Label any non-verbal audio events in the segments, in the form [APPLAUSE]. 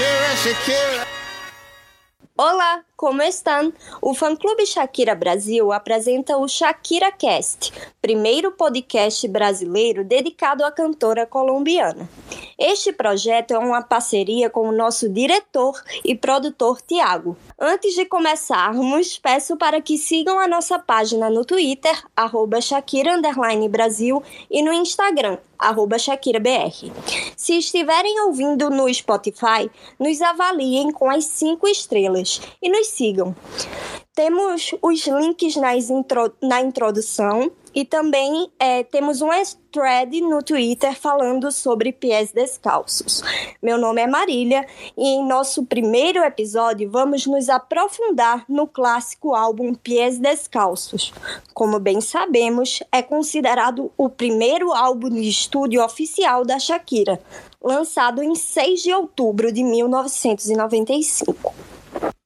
Shakira, Shakira. Olá, como estão? O fã-clube Shakira Brasil apresenta o Shakira Cast, primeiro podcast brasileiro dedicado à cantora colombiana. Este projeto é uma parceria com o nosso diretor e produtor Tiago. Antes de começarmos, peço para que sigam a nossa página no Twitter, arroba Shakira Brasil, e no Instagram, arroba ShakiraBR. Se estiverem ouvindo no Spotify, nos avaliem com as cinco estrelas e nos sigam. Temos os links intro, na introdução e também é, temos um thread no Twitter falando sobre pés descalços. Meu nome é Marília e em nosso primeiro episódio vamos nos aprofundar no clássico álbum Pés Descalços. Como bem sabemos, é considerado o primeiro álbum de estúdio oficial da Shakira, lançado em 6 de outubro de 1995.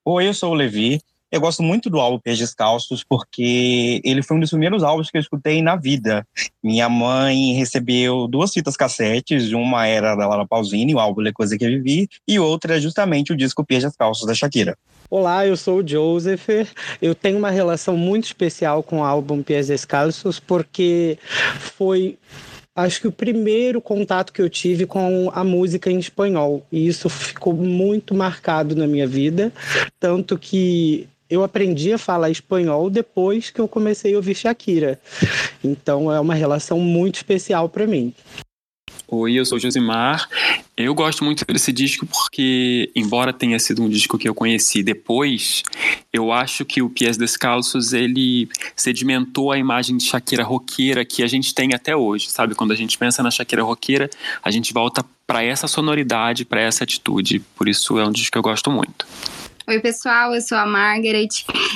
Oi, eu sou o Levi. Eu gosto muito do álbum Pés Descalços porque ele foi um dos primeiros álbuns que eu escutei na vida. Minha mãe recebeu duas fitas cassetes, uma era da Laura Pausini, o álbum Le Coisa Que Vivi, e outra é justamente o disco Pés Descalços da Shakira. Olá, eu sou o Joseph. Eu tenho uma relação muito especial com o álbum Pés Descalços porque foi acho que o primeiro contato que eu tive com a música em espanhol. E isso ficou muito marcado na minha vida. Tanto que eu aprendi a falar espanhol depois que eu comecei a ouvir Shakira. Então é uma relação muito especial para mim. Oi, eu sou Josimar. Eu gosto muito desse disco porque, embora tenha sido um disco que eu conheci depois, eu acho que o Pies Descalços ele sedimentou a imagem de Shakira roqueira que a gente tem até hoje, sabe? Quando a gente pensa na Shakira roqueira, a gente volta para essa sonoridade, para essa atitude. Por isso é um disco que eu gosto muito. Oi, pessoal, eu sou a Margaret.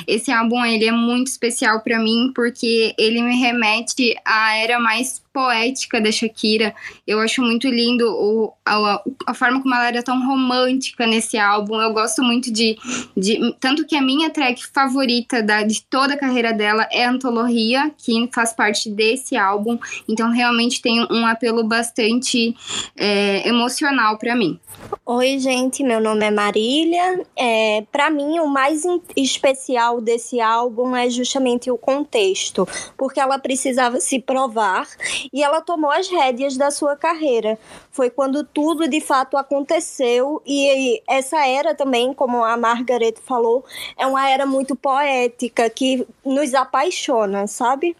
Esse álbum ele é muito especial para mim porque ele me remete à era mais poética da Shakira. Eu acho muito lindo o, a, a, forma como ela era tão romântica nesse álbum. Eu gosto muito de, de. Tanto que a minha track favorita da, de toda a carreira dela é Antologia, que faz parte desse álbum. Então, realmente tem um apelo bastante é, emocional para mim. Oi, gente, meu nome é Marília. É, para mim, o mais especial desse álbum é justamente o contexto, porque ela precisava se provar e ela tomou as rédeas da sua carreira. Foi quando tudo de fato aconteceu e essa era também, como a Margaret falou, é uma era muito poética que nos apaixona, sabe?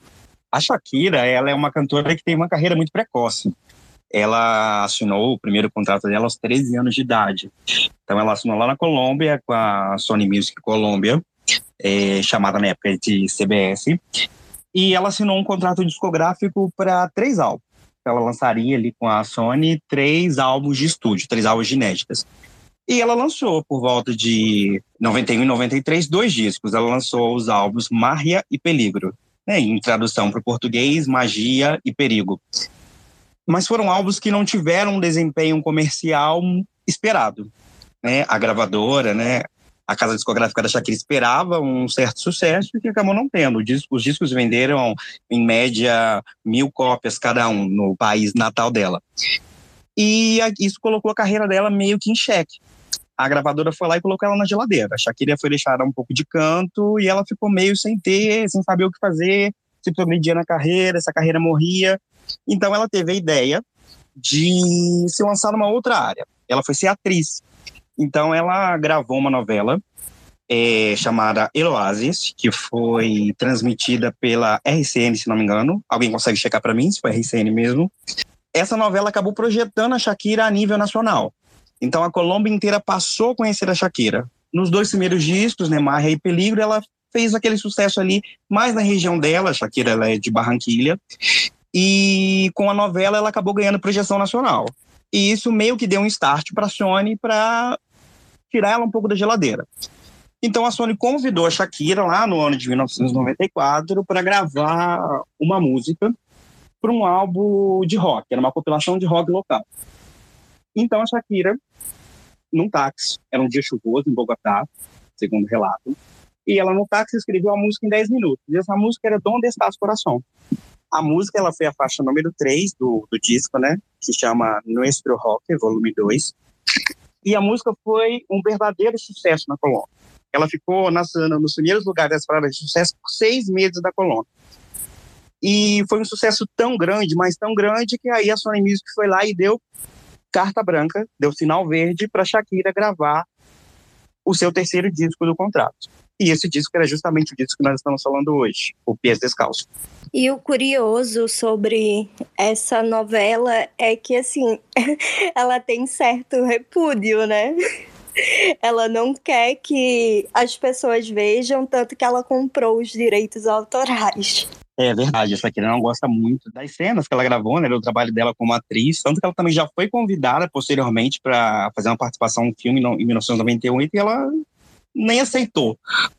A Shakira, ela é uma cantora que tem uma carreira muito precoce. Ela assinou o primeiro contrato dela aos 13 anos de idade. Então ela assinou lá na Colômbia com a Sony Music Colômbia, é, chamada na época de CBS e ela assinou um contrato discográfico para três álbuns. Ela lançaria ali com a Sony três álbuns de estúdio, três álbuns inéditas. E ela lançou por volta de 91 e 93 dois discos. Ela lançou os álbuns Maria e Peligro, né, em tradução para o português, Magia e Perigo. Mas foram álbuns que não tiveram um desempenho comercial esperado. Né? A gravadora, né, a casa discográfica da Shakira esperava um certo sucesso e que acabou não tendo. Os discos venderam, em média, mil cópias cada um no país natal dela. E isso colocou a carreira dela meio que em xeque. A gravadora foi lá e colocou ela na geladeira. A Shakira foi deixada um pouco de canto e ela ficou meio sem ter, sem saber o que fazer, se progredia na carreira, essa carreira morria. Então ela teve a ideia de se lançar numa outra área. Ela foi ser atriz. Então ela gravou uma novela é, chamada Eloasis, que foi transmitida pela RCN, se não me engano. Alguém consegue checar para mim se foi RCN mesmo? Essa novela acabou projetando a Shakira a nível nacional. Então a Colômbia inteira passou a conhecer a Shakira. Nos dois primeiros discos, né, Marra e Peligro, ela fez aquele sucesso ali mais na região dela, a Shakira ela é de Barranquilha. E com a novela ela acabou ganhando projeção nacional. E isso meio que deu um start para a Sony para tirar ela um pouco da geladeira. Então a Sony convidou a Shakira lá no ano de 1994 para gravar uma música para um álbum de rock, era uma compilação de rock local. Então a Shakira, num táxi, era um dia chuvoso em Bogotá, segundo o relato, e ela no táxi escreveu a música em 10 minutos. E essa música era Donde Estás Coração. A música ela foi a faixa número 3 do, do disco, né, que chama Nuestro Rock, volume 2. E a música foi um verdadeiro sucesso na Colômbia. Ela ficou nas, nos primeiros lugares das paradas de sucesso por seis meses da Colômbia. E foi um sucesso tão grande, mas tão grande, que aí a Sony Music foi lá e deu carta branca, deu sinal verde para Shakira gravar o seu terceiro disco do contrato. E esse disco era justamente o disco que nós estamos falando hoje, o Pés Descalço. E o curioso sobre essa novela é que, assim, [LAUGHS] ela tem certo repúdio, né? [LAUGHS] Ela não quer que as pessoas vejam, tanto que ela comprou os direitos autorais. É verdade, essa aqui não gosta muito das cenas que ela gravou, né, do trabalho dela como atriz, tanto que ela também já foi convidada posteriormente para fazer uma participação no filme em 1998 e ela nem aceitou,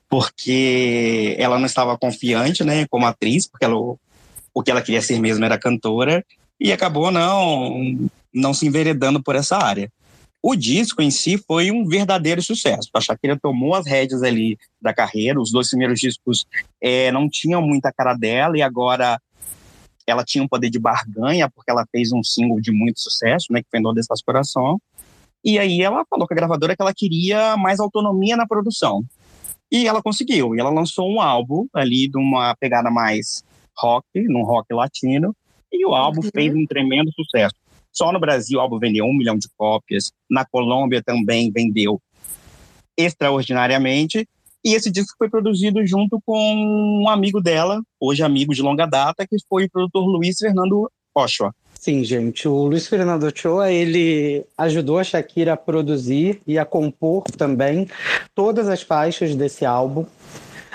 porque ela não estava confiante, né, como atriz, porque ela, o que ela queria ser mesmo era cantora e acabou não não se enveredando por essa área. O disco em si foi um verdadeiro sucesso. A Shakira tomou as rédeas ali da carreira. Os dois primeiros discos é, não tinham muita cara dela e agora ela tinha um poder de barganha porque ela fez um single de muito sucesso, né, que foi No Destas Coração. E aí ela falou com a gravadora que ela queria mais autonomia na produção. E ela conseguiu. E ela lançou um álbum ali de uma pegada mais rock, num rock latino. E o álbum uhum. fez um tremendo sucesso. Só no Brasil o álbum vendeu um milhão de cópias. Na Colômbia também vendeu extraordinariamente. E esse disco foi produzido junto com um amigo dela, hoje amigo de longa data, que foi o produtor Luiz Fernando Ochoa. Sim, gente. O Luiz Fernando Ochoa, ele ajudou a Shakira a produzir e a compor também todas as faixas desse álbum.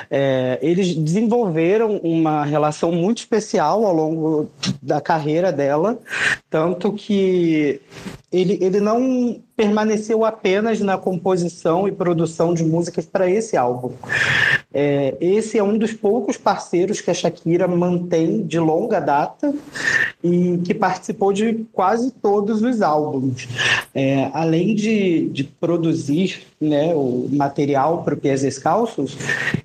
É, eles desenvolveram uma relação muito especial ao longo da carreira dela, tanto que ele, ele não permaneceu apenas na composição e produção de músicas para esse álbum. É, esse é um dos poucos parceiros que a Shakira mantém de longa data e que participou de quase todos os álbuns. É, além de, de produzir né, o material para o Pés Descalços,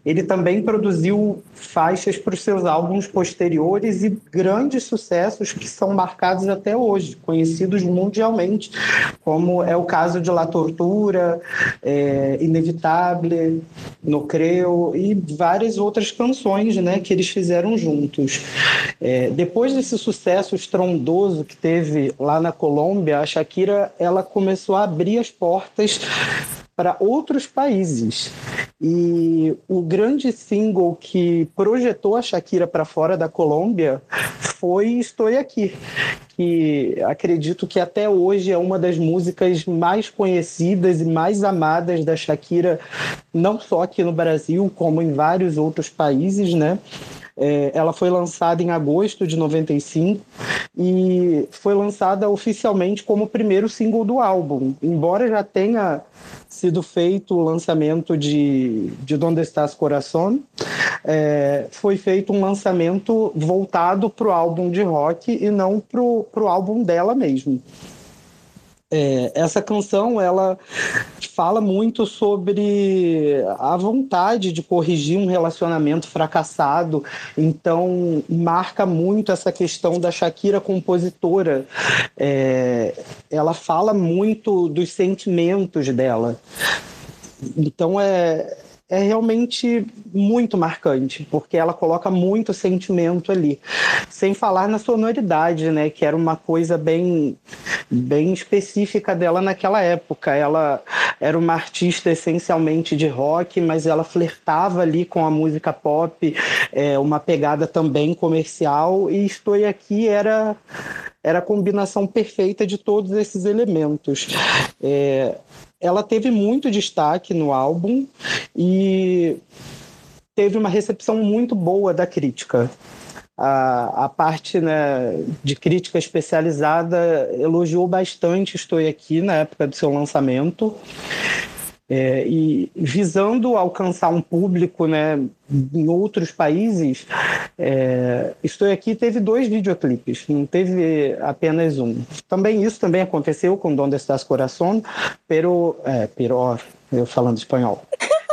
ele também produziu faixas para os seus álbuns posteriores e grandes sucessos que são marcados até hoje, conhecidos mundialmente, como é o caso de La Tortura, é, Inevitável, No Creu e várias outras canções né, que eles fizeram juntos. É, depois desse sucesso estrondoso que teve lá na Colômbia, a Shakira ela começou a abrir as portas para outros países. E o grande single que projetou a Shakira para fora da Colômbia foi Estou Aqui, que acredito que até hoje é uma das músicas mais conhecidas e mais amadas da Shakira, não só aqui no Brasil, como em vários outros países, né? É, ela foi lançada em agosto de 95 e foi lançada oficialmente como o primeiro single do álbum. Embora já tenha sido feito o lançamento de, de Donde Estás Coração, é, foi feito um lançamento voltado para o álbum de rock e não para o álbum dela mesmo. É, essa canção ela fala muito sobre a vontade de corrigir um relacionamento fracassado, então marca muito essa questão da Shakira compositora. É, ela fala muito dos sentimentos dela. Então é, é realmente muito marcante, porque ela coloca muito sentimento ali, sem falar na sonoridade, né, que era uma coisa bem bem específica dela naquela época. Ela era uma artista essencialmente de rock, mas ela flertava ali com a música pop, é, uma pegada também comercial, e Estou Aqui era era a combinação perfeita de todos esses elementos. É, ela teve muito destaque no álbum e teve uma recepção muito boa da crítica. A, a parte né, de crítica especializada elogiou bastante Estou Aqui na época do seu lançamento. É, e visando alcançar um público né, em outros países, é, Estou Aqui teve dois videoclipes, não teve apenas um. Também isso também aconteceu com Donde Estás Coração, pero, é, pero eu falando espanhol.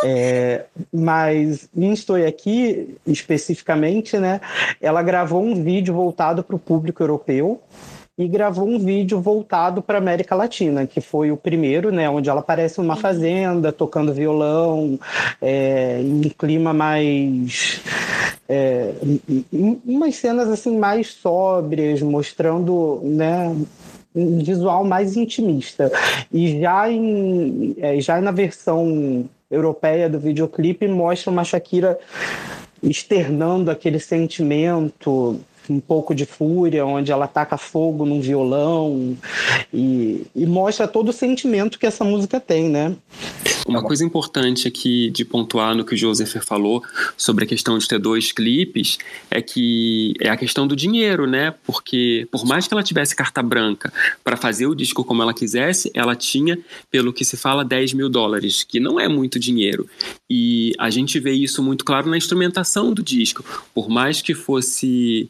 É, mas em Estou Aqui, especificamente, né, ela gravou um vídeo voltado para o público europeu, e gravou um vídeo voltado para América Latina, que foi o primeiro, né, onde ela aparece numa fazenda tocando violão, é, em um clima mais é, umas cenas assim mais sóbrias, mostrando, né, um visual mais intimista. E já, em, é, já na versão europeia do videoclipe mostra uma Shakira externando aquele sentimento um pouco de fúria, onde ela taca fogo num violão e, e mostra todo o sentimento que essa música tem, né? Uma coisa importante aqui de pontuar no que o Joseph falou sobre a questão de ter dois clipes é que é a questão do dinheiro, né? Porque por mais que ela tivesse carta branca para fazer o disco como ela quisesse, ela tinha, pelo que se fala, 10 mil dólares, que não é muito dinheiro. E a gente vê isso muito claro na instrumentação do disco. Por mais que fosse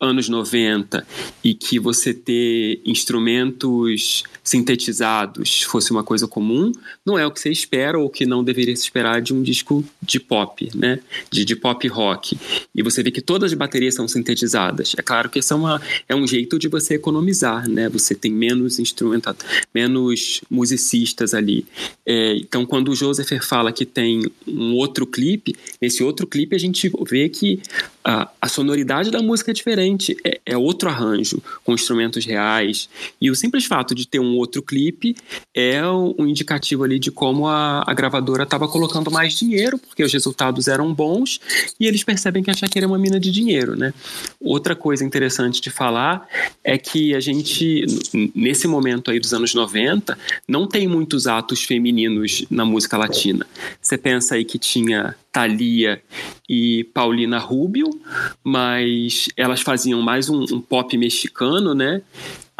anos 90 e que você ter instrumentos sintetizados fosse uma coisa comum, não é o que você espera ou que não deveria se esperar de um disco de pop, né? De, de pop rock. E você vê que todas as baterias são sintetizadas. É claro que isso é, uma, é um jeito de você economizar, né? Você tem menos instrumentados, menos musicistas ali. É, então, quando o Joseph fala que tem um outro clipe, nesse outro clipe a gente vê que a, a sonoridade da música é diferente, é, é outro arranjo, com instrumentos reais. E o simples fato de ter um outro clipe é um indicativo ali de como a, a gravadora estava colocando mais dinheiro, porque os resultados eram bons e eles percebem que a Shakira é uma mina de dinheiro, né? Outra coisa interessante de falar é que a gente, nesse momento aí dos anos 90, não tem muitos atos femininos na música latina. Você pensa aí que tinha Thalia e Paulina Rubio, mas elas faziam mais um, um pop mexicano, né?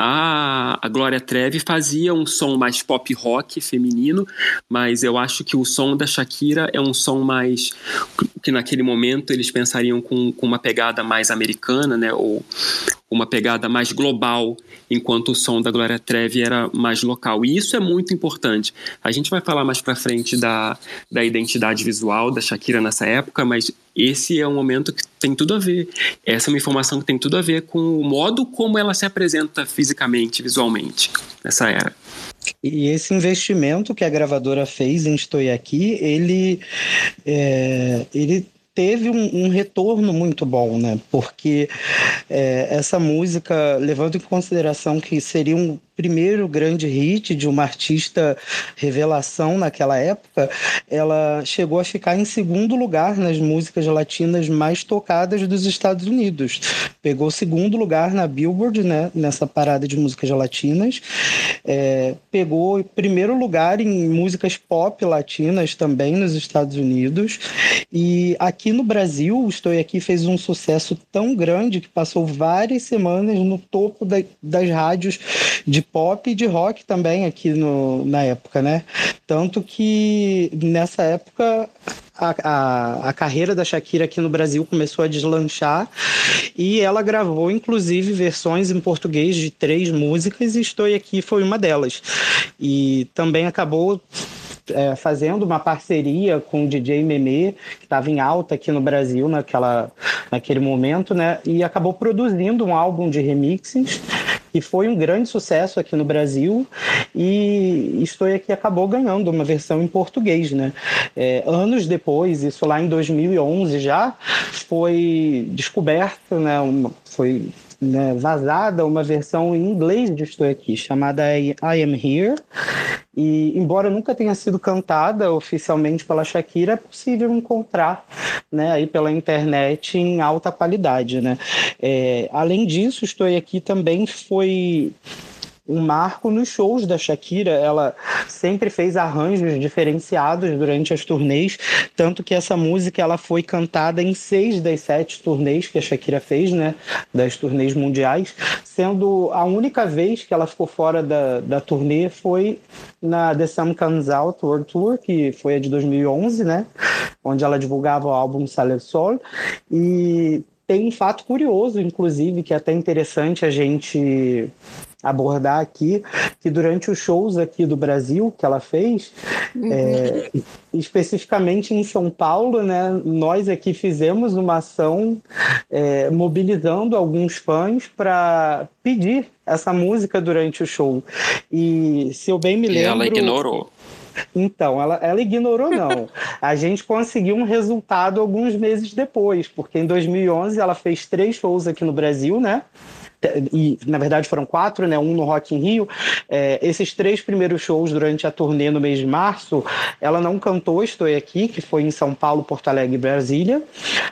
A, a Glória Trevi fazia um som mais pop rock feminino, mas eu acho que o som da Shakira é um som mais que naquele momento eles pensariam com, com uma pegada mais americana, né? Ou uma pegada mais global, enquanto o som da Glória Trevi era mais local. E isso é muito importante. A gente vai falar mais para frente da, da identidade visual da Shakira nessa época, mas esse é um momento que tem tudo a ver. Essa é uma informação que tem tudo a ver com o modo como ela se apresenta fisicamente, visualmente, nessa era. E esse investimento que a gravadora fez em Estou Aqui, ele, é, ele teve um, um, retorno muito bom, né? Porque é, essa música, levando em consideração que seria um primeiro grande hit de uma artista revelação naquela época, ela chegou a ficar em segundo lugar nas músicas latinas mais tocadas dos Estados Unidos. Pegou segundo lugar na Billboard, né, nessa parada de músicas latinas. É, pegou primeiro lugar em músicas pop latinas também nos Estados Unidos. E aqui no Brasil, Estou Aqui fez um sucesso tão grande que passou várias semanas no topo da, das rádios de pop e de rock também aqui no, na época, né? Tanto que nessa época a, a, a, carreira da Shakira aqui no Brasil começou a deslanchar e ela gravou, inclusive, versões em português de três músicas e Estou Aqui foi uma delas. E também acabou é, fazendo uma parceria com o DJ Meme, que estava em alta aqui no Brasil naquela, naquele momento, né? E acabou produzindo um álbum de remixes que foi um grande sucesso aqui no Brasil e Estou Aqui acabou ganhando uma versão em português, né? É, anos depois, isso lá em 2011 já, foi descoberto, né? Uma, foi né, vazada uma versão em inglês de Estou Aqui, chamada I Am Here. E, embora nunca tenha sido cantada oficialmente pela Shakira, é possível encontrar né, aí pela internet em alta qualidade. Né? É, além disso, Estou Aqui também foi um marco nos shows da Shakira. Ela sempre fez arranjos diferenciados durante as turnês, tanto que essa música ela foi cantada em seis das sete turnês que a Shakira fez, né, das turnês mundiais, sendo a única vez que ela ficou fora da, da turnê foi na The Sun Comes Out World Tour, que foi a de 2011, né, onde ela divulgava o álbum Sale Sol, e tem um fato curioso, inclusive, que é até interessante a gente abordar aqui, que durante os shows aqui do Brasil que ela fez, uhum. é, especificamente em São Paulo, né, nós aqui fizemos uma ação é, mobilizando alguns fãs para pedir essa música durante o show. E se eu bem me lembro... E ela ignorou. Então, ela, ela ignorou, não. [LAUGHS] A gente conseguiu um resultado alguns meses depois, porque em 2011 ela fez três shows aqui no Brasil, né? E na verdade foram quatro, né? Um no Rock in Rio. É, esses três primeiros shows durante a turnê no mês de março, ela não cantou Estou Aqui, que foi em São Paulo, Porto Alegre e Brasília.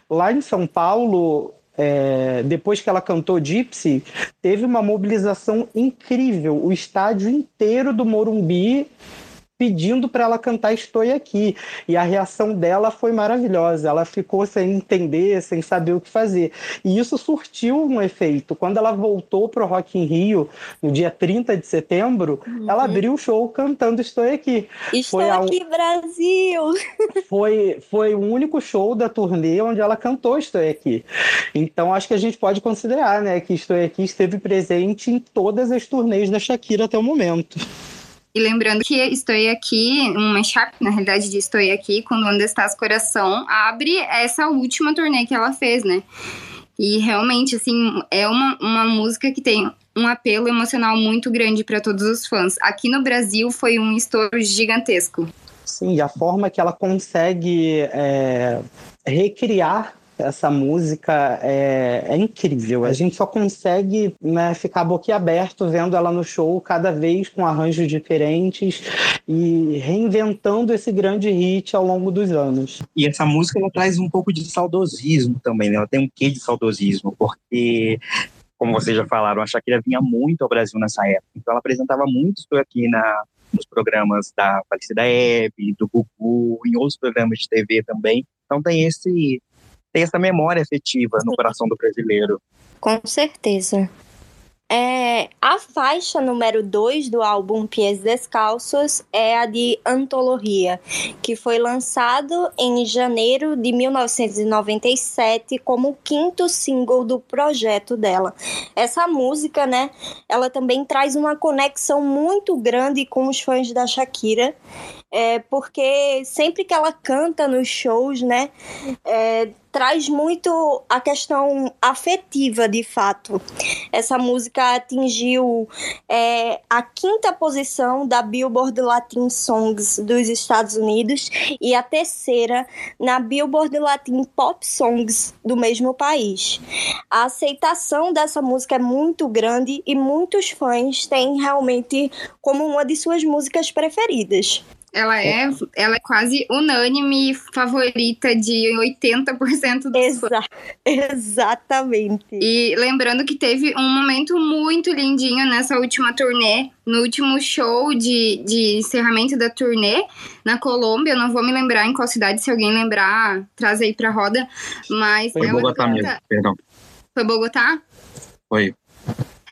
Lá em São Paulo, é, depois que ela cantou Gypsy, teve uma mobilização incrível. O estádio inteiro do Morumbi pedindo para ela cantar Estou Aqui. E a reação dela foi maravilhosa. Ela ficou sem entender, sem saber o que fazer. E isso surtiu um efeito. Quando ela voltou para o Rock in Rio, no dia 30 de setembro, uhum. ela abriu o show cantando Estou Aqui. Estou foi aqui. Brasil! [LAUGHS] Foi, foi o único show da turnê onde ela cantou Estou Aqui. Então, acho que a gente pode considerar né, que Estou Aqui esteve presente em todas as turnês da Shakira até o momento. E lembrando que Estou Aqui, um mashup, na realidade, de Estou Aqui, quando Onde Estás Coração, abre essa última turnê que ela fez, né? E realmente, assim, é uma, uma música que tem um apelo emocional muito grande para todos os fãs. Aqui no Brasil foi um estouro gigantesco. Sim, e a forma que ela consegue é, recriar essa música é, é, incrível. A gente só consegue né, ficar boquiaberto vendo ela no show, cada vez com arranjos diferentes e reinventando esse grande hit ao longo dos anos. E essa música ela traz um pouco de saudosismo também, né? ela tem um quê de saudosismo, porque como vocês já falaram, a Shakira vinha muito ao Brasil nessa época. Então ela apresentava muito isso aqui na, nos programas da falecida Hebe, do Gugu, em outros programas de TV também. Então tem esse tem essa memória afetiva no coração do brasileiro. Com certeza. É, a faixa número 2 do álbum Pies Descalços é a de Antologia, que foi lançado em janeiro de 1997 como o quinto single do projeto dela. Essa música, né, ela também traz uma conexão muito grande com os fãs da Shakira, é, porque sempre que ela canta nos shows, né, é, traz muito a questão afetiva, de fato. Essa música atingiu é, a quinta posição da Billboard Latin Songs dos Estados Unidos e a terceira na Billboard Latin Pop Songs do mesmo país. A aceitação dessa música é muito grande e muitos fãs têm realmente como uma de suas músicas preferidas. Ela é, ela é quase unânime favorita de 80% dos Exa Exatamente. E lembrando que teve um momento muito lindinho nessa última turnê, no último show de, de encerramento da turnê na Colômbia. Eu não vou me lembrar em qual cidade, se alguém lembrar, traz aí pra roda. Mas Foi Bogotá canta... mesmo, perdão. Foi Bogotá? Foi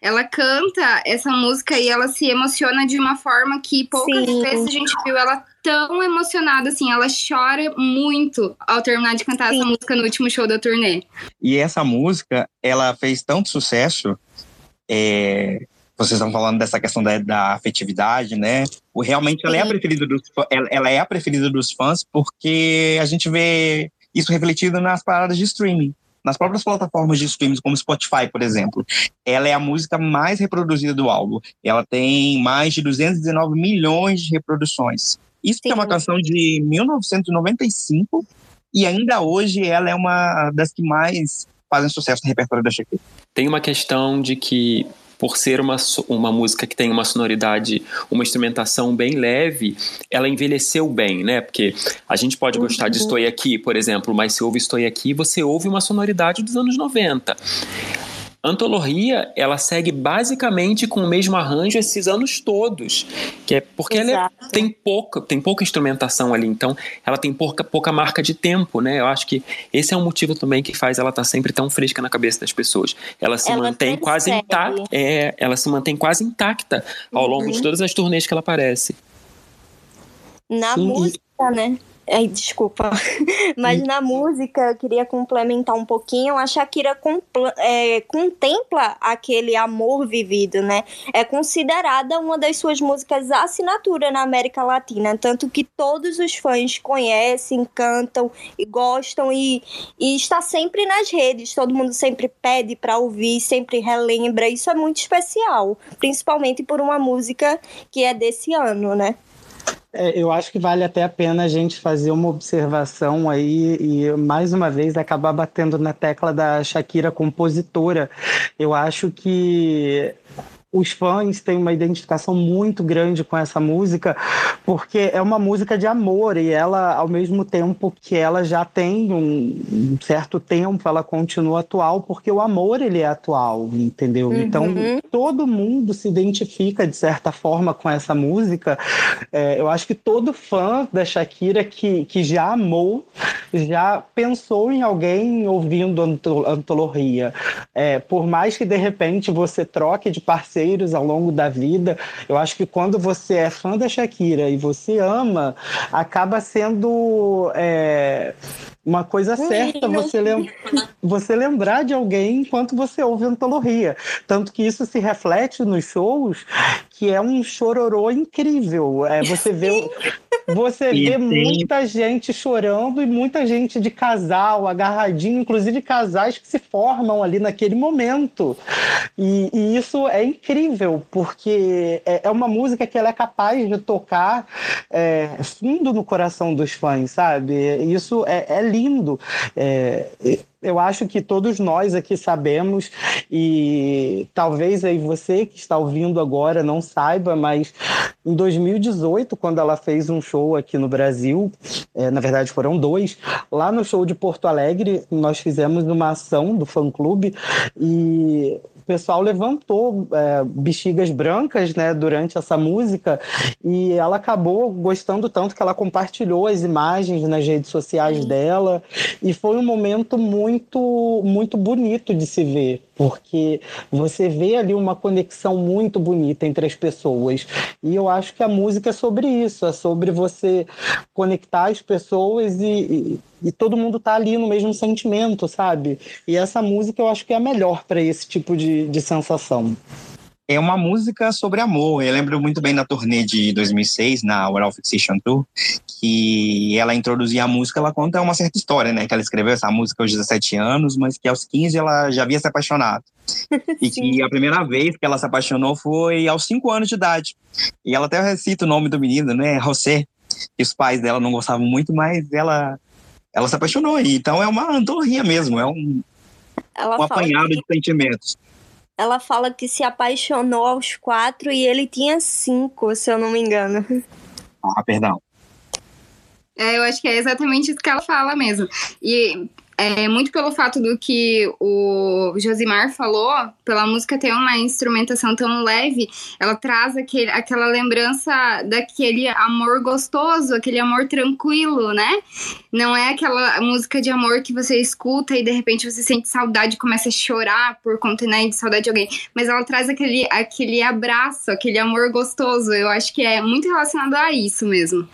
ela canta essa música e ela se emociona de uma forma que poucas Sim. vezes a gente viu ela tão emocionada assim. Ela chora muito ao terminar de cantar Sim. essa música no último show da turnê. E essa música, ela fez tanto sucesso. É, vocês estão falando dessa questão da, da afetividade, né? O, realmente ela é a preferida dos ela, ela é a preferida dos fãs porque a gente vê isso refletido nas paradas de streaming nas próprias plataformas de streams, como Spotify, por exemplo. Ela é a música mais reproduzida do álbum. Ela tem mais de 219 milhões de reproduções. Isso Sim. é uma canção de 1995 e ainda hoje ela é uma das que mais fazem sucesso no repertório da Shakira. Tem uma questão de que por ser uma, uma música que tem uma sonoridade, uma instrumentação bem leve, ela envelheceu bem, né? Porque a gente pode gostar de uhum. Estou Aqui, por exemplo, mas se ouve Estou Aqui, você ouve uma sonoridade dos anos 90. Antologia, ela segue basicamente com o mesmo arranjo esses anos todos, que é porque Exato. ela é, tem pouca, tem pouca instrumentação ali, então ela tem pouca, pouca marca de tempo, né? Eu acho que esse é um motivo também que faz ela estar tá sempre tão fresca na cabeça das pessoas. Ela se ela mantém quase intacta, é, ela se mantém quase intacta ao longo de uhum. todas as turnês que ela aparece. Na Sim. música, né? Ai, desculpa. [LAUGHS] Mas na música, eu queria complementar um pouquinho. A Shakira é, contempla aquele amor vivido, né? É considerada uma das suas músicas assinatura na América Latina. Tanto que todos os fãs conhecem, cantam e gostam. E, e está sempre nas redes. Todo mundo sempre pede para ouvir, sempre relembra. Isso é muito especial. Principalmente por uma música que é desse ano, né? É, eu acho que vale até a pena a gente fazer uma observação aí e, mais uma vez, acabar batendo na tecla da Shakira compositora. Eu acho que os fãs têm uma identificação muito grande com essa música, porque é uma música de amor e ela, ao mesmo tempo que ela já tem um certo tempo, ela continua atual, porque o amor ele é atual, entendeu? Uhum. Então todo mundo se identifica de certa forma com essa música. É, eu acho que todo fã da Shakira que, que já amou, já pensou em alguém ouvindo Antologia. É, por mais que de repente você troque de parceiro parceiros ao longo da vida. Eu acho que quando você é fã da Shakira e você ama, acaba sendo é, uma coisa certa você, lem você lembrar de alguém enquanto você ouve antologia. Tanto que isso se reflete nos shows, que é um chororô incrível. É, você vê, você vê muita gente chorando e muita gente de casal, agarradinho, inclusive casais que se formam ali naquele momento. E, e isso é incrível, porque é, é, uma música que ela é capaz de tocar é, fundo no coração dos fãs, sabe? Isso é, é lindo. Eu acho que todos nós aqui sabemos e talvez aí você que está ouvindo agora não saiba, mas em 2018, quando ela fez um show aqui no Brasil, é, na verdade foram dois, lá no show de Porto Alegre, nós fizemos uma ação do fã-clube e pessoal levantou é, bexigas brancas né, durante essa música e ela acabou gostando tanto que ela compartilhou as imagens nas redes sociais dela e foi um momento muito muito bonito de se ver porque você vê ali uma conexão muito bonita entre as pessoas. E eu acho que a música é sobre isso, é sobre você conectar as pessoas e, e, e todo mundo tá ali no mesmo sentimento, sabe? E essa música eu acho que é a melhor para esse tipo de, de sensação é uma música sobre amor. Eu lembro muito bem da turnê de 2006, na World Fixation Tour, que ela introduzia a música, ela conta uma certa história, né? Que ela escreveu essa música aos 17 anos, mas que aos 15 ela já havia se apaixonado. [LAUGHS] E que a primeira vez que ela se apaixonou foi aos 5 anos de idade. E ela até recita o nome do menino, né? José. E os pais dela não gostavam muito, mas ela, ela se apaixonou. Então é uma antologia mesmo, é um, um apanhado que... de sentimentos ela fala que se apaixonou aos quatro e ele tinha cinco, se eu não me engano. Ah, perdão. É, eu acho que é exatamente isso que ela fala mesmo. E é, muito pelo fato do que o Josimar falou, pela música ter uma instrumentação tão leve, ela traz aquele, aquela lembrança daquele amor gostoso, aquele amor tranquilo, né? Não é aquela música de amor que você escuta e de repente você sente saudade e começa a chorar por conta né, de saudade de alguém. Mas ela traz aquele, aquele abraço, aquele amor gostoso. Eu acho que é muito relacionado a isso mesmo.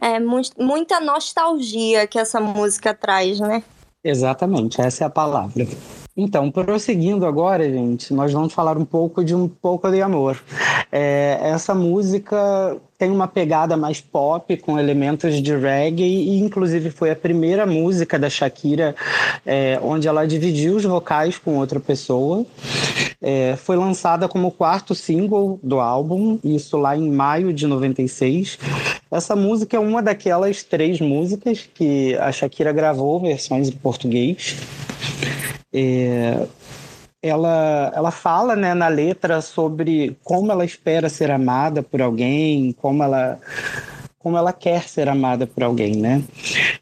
É muita nostalgia que essa música traz, né? Exatamente, essa é a palavra. Então, prosseguindo agora, gente, nós vamos falar um pouco de um pouco de amor. É, essa música tem uma pegada mais pop, com elementos de reggae, e inclusive foi a primeira música da Shakira é, onde ela dividiu os vocais com outra pessoa. É, foi lançada como quarto single do álbum, isso lá em maio de 96. Essa música é uma daquelas três músicas que a Shakira gravou versões em português. É, ela, ela fala né, na letra sobre como ela espera ser amada por alguém, como ela, como ela quer ser amada por alguém, né?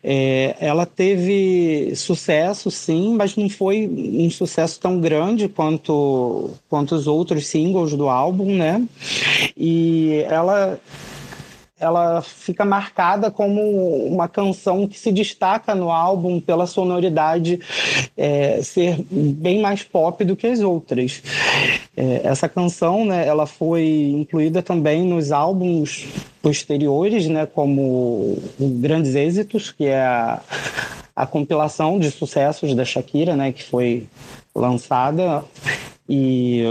É, ela teve sucesso, sim, mas não foi um sucesso tão grande quanto, quanto os outros singles do álbum, né? E ela ela fica marcada como uma canção que se destaca no álbum pela sonoridade é, ser bem mais pop do que as outras. É, essa canção, né, ela foi incluída também nos álbuns posteriores, né, como Grandes Êxitos, que é a, a compilação de sucessos da Shakira, né, que foi lançada e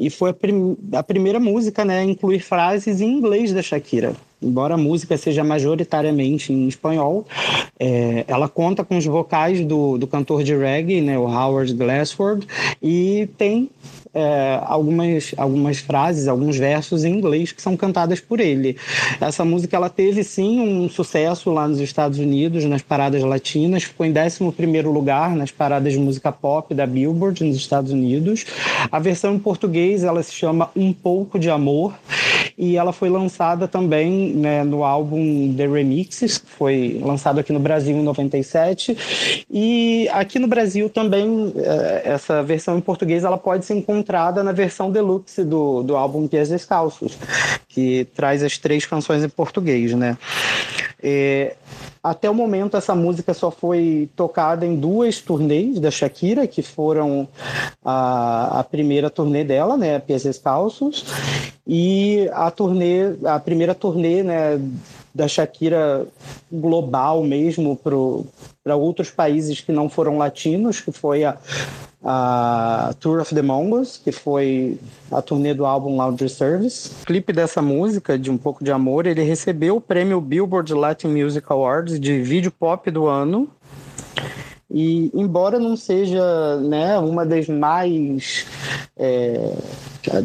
e foi a, prim a, primeira música né, a incluir frases em inglês da Shakira. Embora a música seja majoritariamente em espanhol, é, ela conta com os vocais do, do cantor de reggae, né, o Howard Glassford, e tem é, algumas, algumas frases, alguns versos em inglês que são cantadas por ele. Essa música ela teve sim um sucesso lá nos Estados Unidos, nas paradas latinas, ficou em 11 lugar nas paradas de música pop da Billboard nos Estados Unidos. A versão em português ela se chama Um Pouco de Amor e ela foi lançada também né, no álbum The Remixes, que foi lançado aqui no Brasil em 97. E aqui no Brasil também, é, essa versão em português ela pode ser encontrada na versão deluxe do, do álbum Pies Descalços, que traz as três canções em português, né? É, até o momento, essa música só foi tocada em duas turnês da Shakira, que foram a, a primeira turnê dela, né, Pies Descalços, e a turnê, a primeira turnê, né, da Shakira global mesmo para outros países que não foram latinos, que foi a, a Tour of the Mongols, que foi a turnê do álbum Laundry Service. O clipe dessa música, de Um Pouco de Amor, ele recebeu o prêmio Billboard Latin Music Awards de vídeo pop do ano. E embora não seja né, uma das mais é,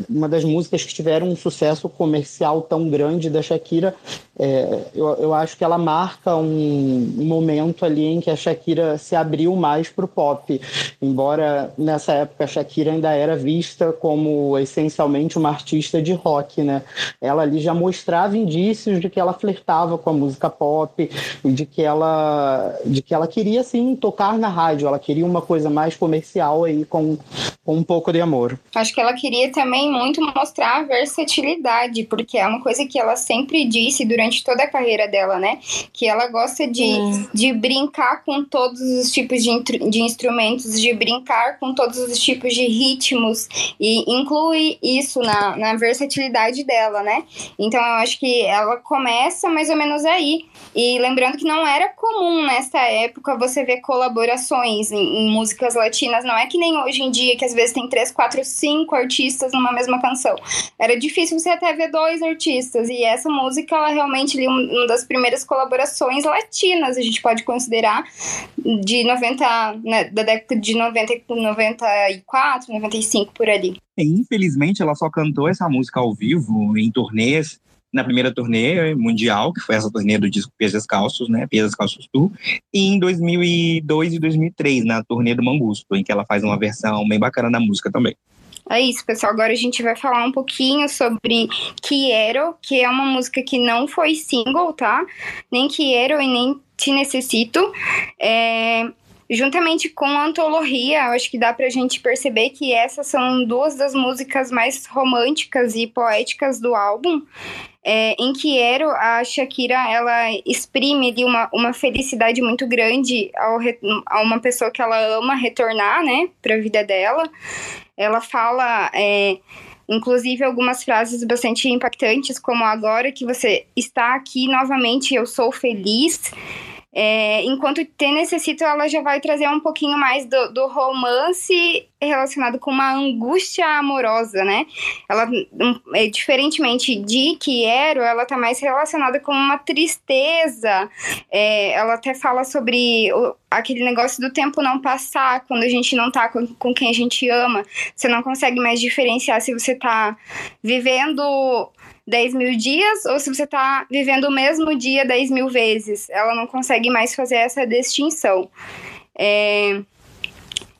uma das músicas que tiveram um sucesso comercial tão grande da Shakira. É, eu, eu acho que ela marca um, momento ali em que a Shakira se abriu mais para o pop. Embora nessa época a Shakira ainda era vista como essencialmente uma artista de rock, né? Ela ali já mostrava indícios de que ela flertava com a música pop e de que ela, de que ela queria sim tocar na rádio. Ela queria uma coisa mais comercial aí com, com um pouco de amor. Acho que ela queria também muito mostrar a versatilidade, porque é uma coisa que ela sempre disse durante toda a carreira dela, né? Que ela gosta de, hum. de brincar com todos os tipos de, de instrumentos, de brincar com todos os tipos de ritmos, e inclui isso na, na versatilidade dela, né? Então eu acho que ela começa mais ou menos aí. E lembrando que não era comum nessa época você ver colaborações em, em músicas latinas, não é que nem hoje em dia, que às vezes tem três, quatro, cinco artistas numa mesma canção. Era difícil você até ver dois artistas, e essa música, ela realmente ali, uma das primeiras colaborações latinas, a gente pode considerar, de 90, né, da década de 90, 94, 95, por ali. Infelizmente, ela só cantou essa música ao vivo, em turnês, na primeira turnê mundial, que foi essa turnê do disco Pies Descalços, né, Pies Descalços Tour, e em 2002 e 2003, na turnê do Mangusto, em que ela faz uma versão bem bacana da música também. É isso, pessoal. Agora a gente vai falar um pouquinho sobre Quiero, que é uma música que não foi single, tá? Nem Quiero e nem Te Necessito. É, juntamente com a antologia, acho que dá pra gente perceber que essas são duas das músicas mais românticas e poéticas do álbum. É, em Quiero, a Shakira, ela exprime ali uma, uma felicidade muito grande ao, a uma pessoa que ela ama retornar, né, pra vida dela. Ela fala... É, inclusive algumas frases bastante impactantes, como agora que você está aqui novamente, eu sou feliz. É, enquanto Te Necessito, ela já vai trazer um pouquinho mais do, do, romance relacionado com uma angústia amorosa, né? Ela, é, diferentemente de Quiero, ela tá mais relacionada com uma tristeza. É, ela até fala sobre o, aquele negócio do tempo não passar, quando a gente não tá com, com quem a gente ama. Você não consegue mais diferenciar se você tá vivendo 10 mil dias ou se você está vivendo o mesmo dia 10 mil vezes. Ela não consegue mais fazer essa distinção. É...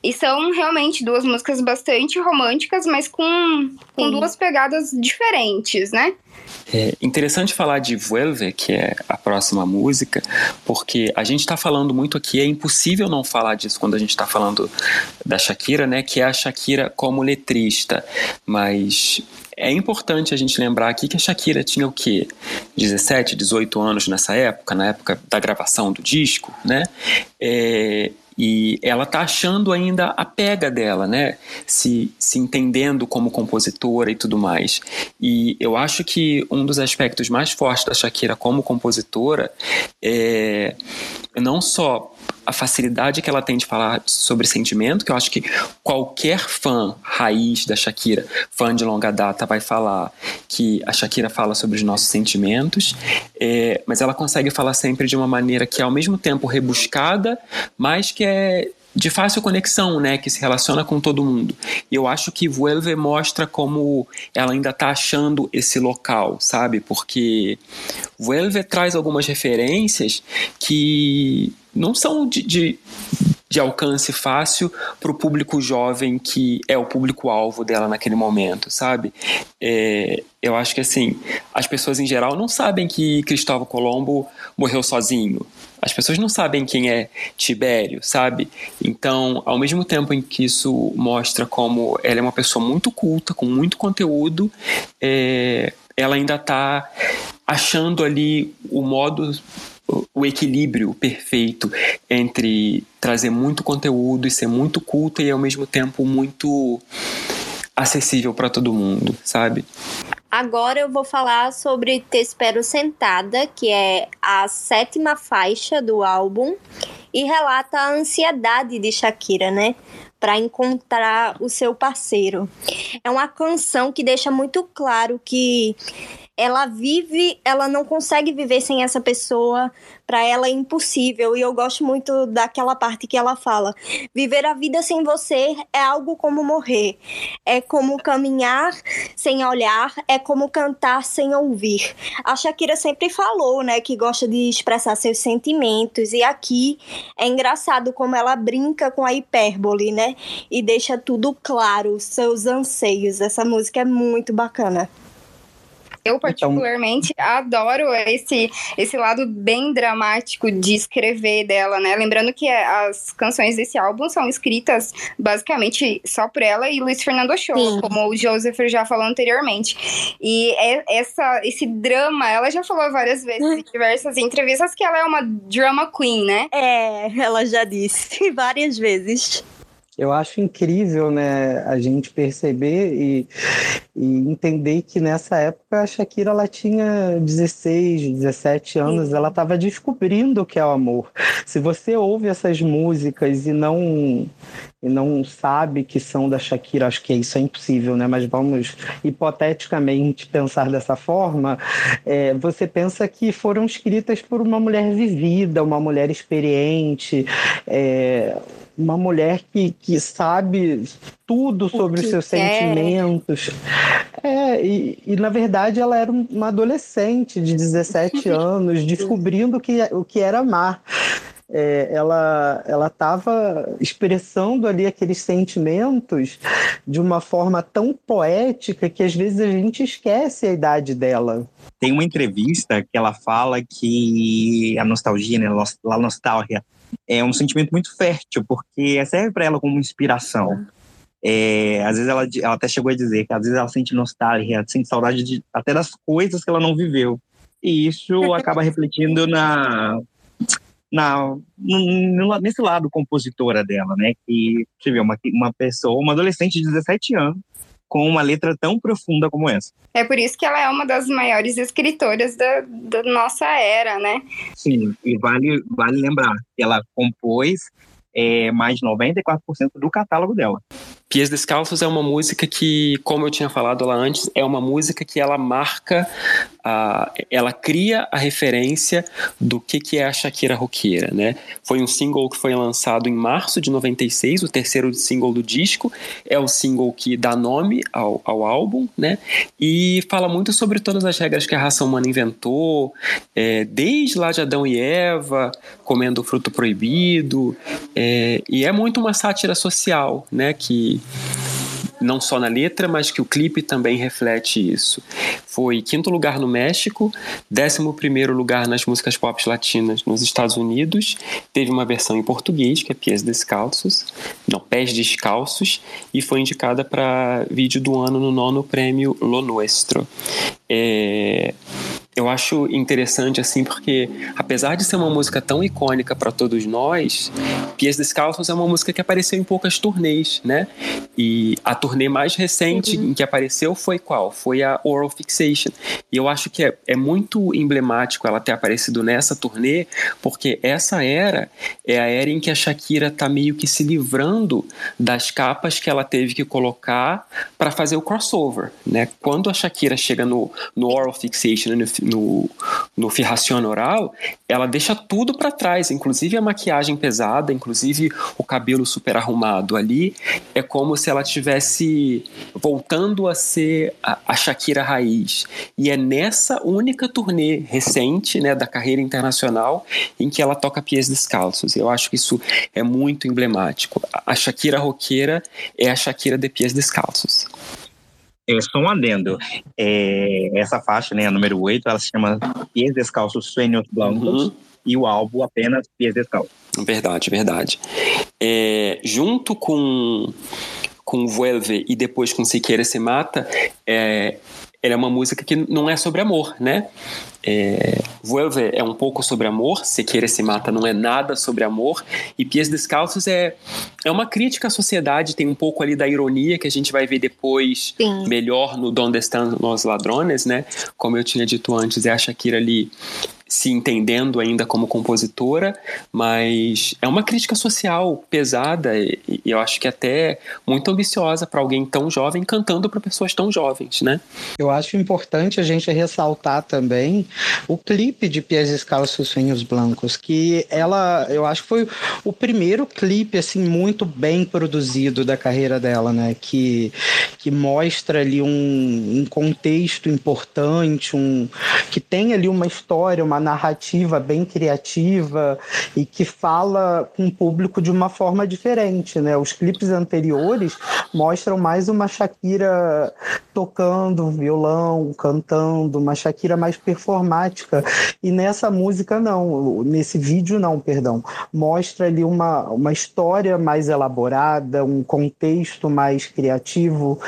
E são realmente duas músicas bastante românticas, mas com, com duas pegadas diferentes, né? É interessante falar de Vuelve, que é a próxima música, porque a gente está falando muito aqui, é impossível não falar disso quando a gente está falando da Shakira, né? Que é a Shakira como letrista, mas é importante a gente lembrar aqui que a Shakira tinha o quê? 17, 18 anos nessa época, na época da gravação do disco, né? É, E ela tá achando ainda a pega dela, né? Se, se entendendo como compositora e tudo mais. E eu acho que um dos aspectos mais fortes da Shakira como compositora é não só a facilidade que ela tem de falar sobre sentimento, que eu acho que qualquer fã raiz da Shakira, fã de longa data, vai falar que a Shakira fala sobre os nossos sentimentos, é, mas ela consegue falar sempre de uma maneira que é ao mesmo tempo rebuscada, mas que é de fácil conexão, né, que se relaciona com todo mundo. E eu acho que Vuelve mostra como ela ainda está achando esse local, sabe? Porque Vuelve traz algumas referências que não são de, de, de alcance fácil para o público jovem que é o público-alvo dela naquele momento, sabe? É, eu acho que assim, as pessoas em geral não sabem que Cristóvão Colombo morreu sozinho. As pessoas não sabem quem é Tibério, sabe? Então, ao mesmo tempo em que isso mostra como ela é uma pessoa muito culta, com muito conteúdo, é, ela ainda está achando ali o modo o equilíbrio perfeito entre trazer muito conteúdo e ser muito culta e ao mesmo tempo muito acessível para todo mundo, sabe? Agora eu vou falar sobre Te Espero Sentada, que é a sétima faixa do álbum e relata a ansiedade de Shakira, né? Para encontrar o seu parceiro. É uma canção que deixa muito claro que ela vive, ela não consegue viver sem essa pessoa, para ela é impossível. E eu gosto muito daquela parte que ela fala: viver a vida sem você é algo como morrer, é como caminhar sem olhar, é como cantar sem ouvir. A Shakira sempre falou, né, que gosta de expressar seus sentimentos e aqui é engraçado como ela brinca com a hipérbole, né, e deixa tudo claro, seus anseios. Essa música é muito bacana. Eu, então, particularmente, então... adoro esse, esse lado bem dramático de escrever dela, né? Lembrando que as canções desse álbum são escritas basicamente só por ela e Luiz Fernando Show, como o Joseph já falou anteriormente. E é essa, esse drama, ela já falou várias vezes em [LAUGHS] diversas entrevistas que ela é uma drama queen, né? É, ela já disse [LAUGHS] várias vezes. Eu acho incrível, né, a gente perceber e, e, entender que nessa época a Shakira ela tinha 16, 17 anos, ela estava descobrindo o que é o amor. Se você ouve essas músicas e não e não sabe que são da Shakira, acho que isso é impossível, né? Mas vamos hipoteticamente pensar dessa forma. É, você pensa que foram escritas por uma mulher vivida, uma mulher experiente. É, uma mulher que, que sabe tudo sobre os seus quer. sentimentos. É, e, e, na verdade ela era uma adolescente de 17 [LAUGHS] anos, descobrindo que, o que era amar. É, ela ela estava expressando ali aqueles sentimentos de uma forma tão poética que às vezes a gente esquece a idade dela. Tem uma entrevista que ela fala que a nostalgia, né, a nostalgia é um sentimento muito fértil, porque serve para ela como inspiração. É, às vezes ela, ela até chegou a dizer que às vezes ela sente nostalgia, sente saudade de, até das coisas que ela não viveu. E isso [LAUGHS] acaba refletindo na, na, nesse lado compositora dela, né? Que você vê uma, uma pessoa, uma adolescente de 17 anos, com uma letra tão profunda como essa. É por isso que ela é uma das maiores escritoras da, da nossa era, né? Sim, e vale, vale lembrar que ela compôs é, mais de 94% do catálogo dela. Pies Descalços é uma música que, como eu tinha falado lá antes, é uma música que ela marca, a, ela cria a referência do que, que é a Shakira roqueira, né? Foi um single que foi lançado em março de 96, o terceiro single do disco, é o single que dá nome ao, ao álbum, né? E fala muito sobre todas as regras que a raça humana inventou, é, desde lá de Adão e Eva, comendo o fruto proibido, é, e é muito uma sátira social, né? Que não só na letra, mas que o clipe também reflete isso. Foi quinto lugar no México, décimo primeiro lugar nas músicas pop latinas nos Estados Unidos, teve uma versão em português, que é Pés Descalços, não, Pés Descalços, e foi indicada para vídeo do ano no nono prêmio Lo Nuestro. É... eu acho interessante assim porque apesar de ser uma música tão icônica para todos nós, Pies Descalços é uma música que apareceu em poucas turnês, né? E a turnê mais recente uhum. em que apareceu foi qual? Foi a Oral Fixation. E eu acho que é, é muito emblemático ela ter aparecido nessa turnê, porque essa era é a era em que a Shakira tá meio que se livrando das capas que ela teve que colocar para fazer o crossover, né? Quando a Shakira chega no, no Oral Fixation, no, no, no Firraciona Oral, ela deixa tudo para trás, inclusive a maquiagem pesada, inclusive o cabelo super arrumado ali. É como se ela tivesse voltando a ser a, a Shakira raiz. E é nessa única turnê recente, né, da carreira internacional, em que ela toca pies descalços. Eu acho que isso é muito emblemático. A Shakira roqueira é a Shakira de pies descalços. É só um adendo. É, essa faixa, né, a número 8, ela se chama Pies Descalços Sueños Blancos uhum. e o álbum apenas Pies Descalços. Verdade, verdade. É, junto com com Vuelve e depois com Se Queira Se Mata, é, ela é uma música que não é sobre amor, né? É, Vuelve é um pouco sobre amor, Se Queira Se Mata não é nada sobre amor, e Pies Descalços é, é uma crítica à sociedade, tem um pouco ali da ironia que a gente vai ver depois Sim. melhor no Donde Estão Los Ladrones, né? Como eu tinha dito antes, é a Shakira ali se entendendo ainda como compositora, mas é uma crítica social pesada e, e eu acho que até muito ambiciosa para alguém tão jovem cantando para pessoas tão jovens, né? Eu acho importante a gente ressaltar também o clipe de Pies Descalços Sonhos Blancos, que ela, eu acho que foi o primeiro clipe assim muito bem produzido da carreira dela, né? Que, que mostra ali um, um contexto importante, um que tem ali uma história, uma narrativa bem criativa e que fala com o público de uma forma diferente, né? Os clipes anteriores mostram mais uma Shakira tocando violão, cantando, uma Shakira mais performática. E nessa música não, nesse vídeo não, perdão, mostra ali uma, uma história mais elaborada, um contexto mais criativo.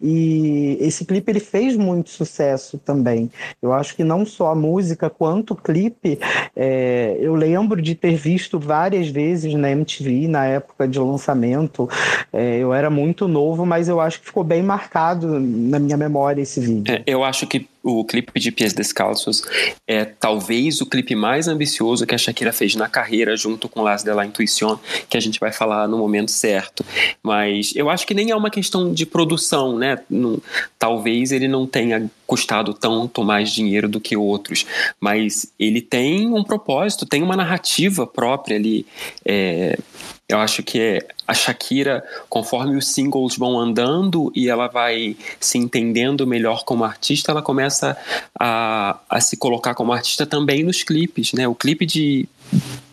E esse clipe ele fez muito sucesso também. Eu acho que não só a música quanto clipe, é, eu lembro de ter visto várias vezes na MTV na época de lançamento. É, eu era muito novo, mas eu acho que ficou bem marcado na minha memória esse vídeo. É, eu acho que o clipe de Pies Descalços é talvez o clipe mais ambicioso que a Shakira fez na carreira, junto com Las de la Intuición, que a gente vai falar no momento certo. Mas eu acho que nem é uma questão de produção, né? Não, talvez ele não tenha custado tanto mais dinheiro do que outros, mas ele tem um propósito, tem uma narrativa própria ali. É, eu acho que a Shakira, conforme os singles vão andando e ela vai se entendendo melhor como artista, ela começa a, a se colocar como artista também nos clipes, né? O clipe de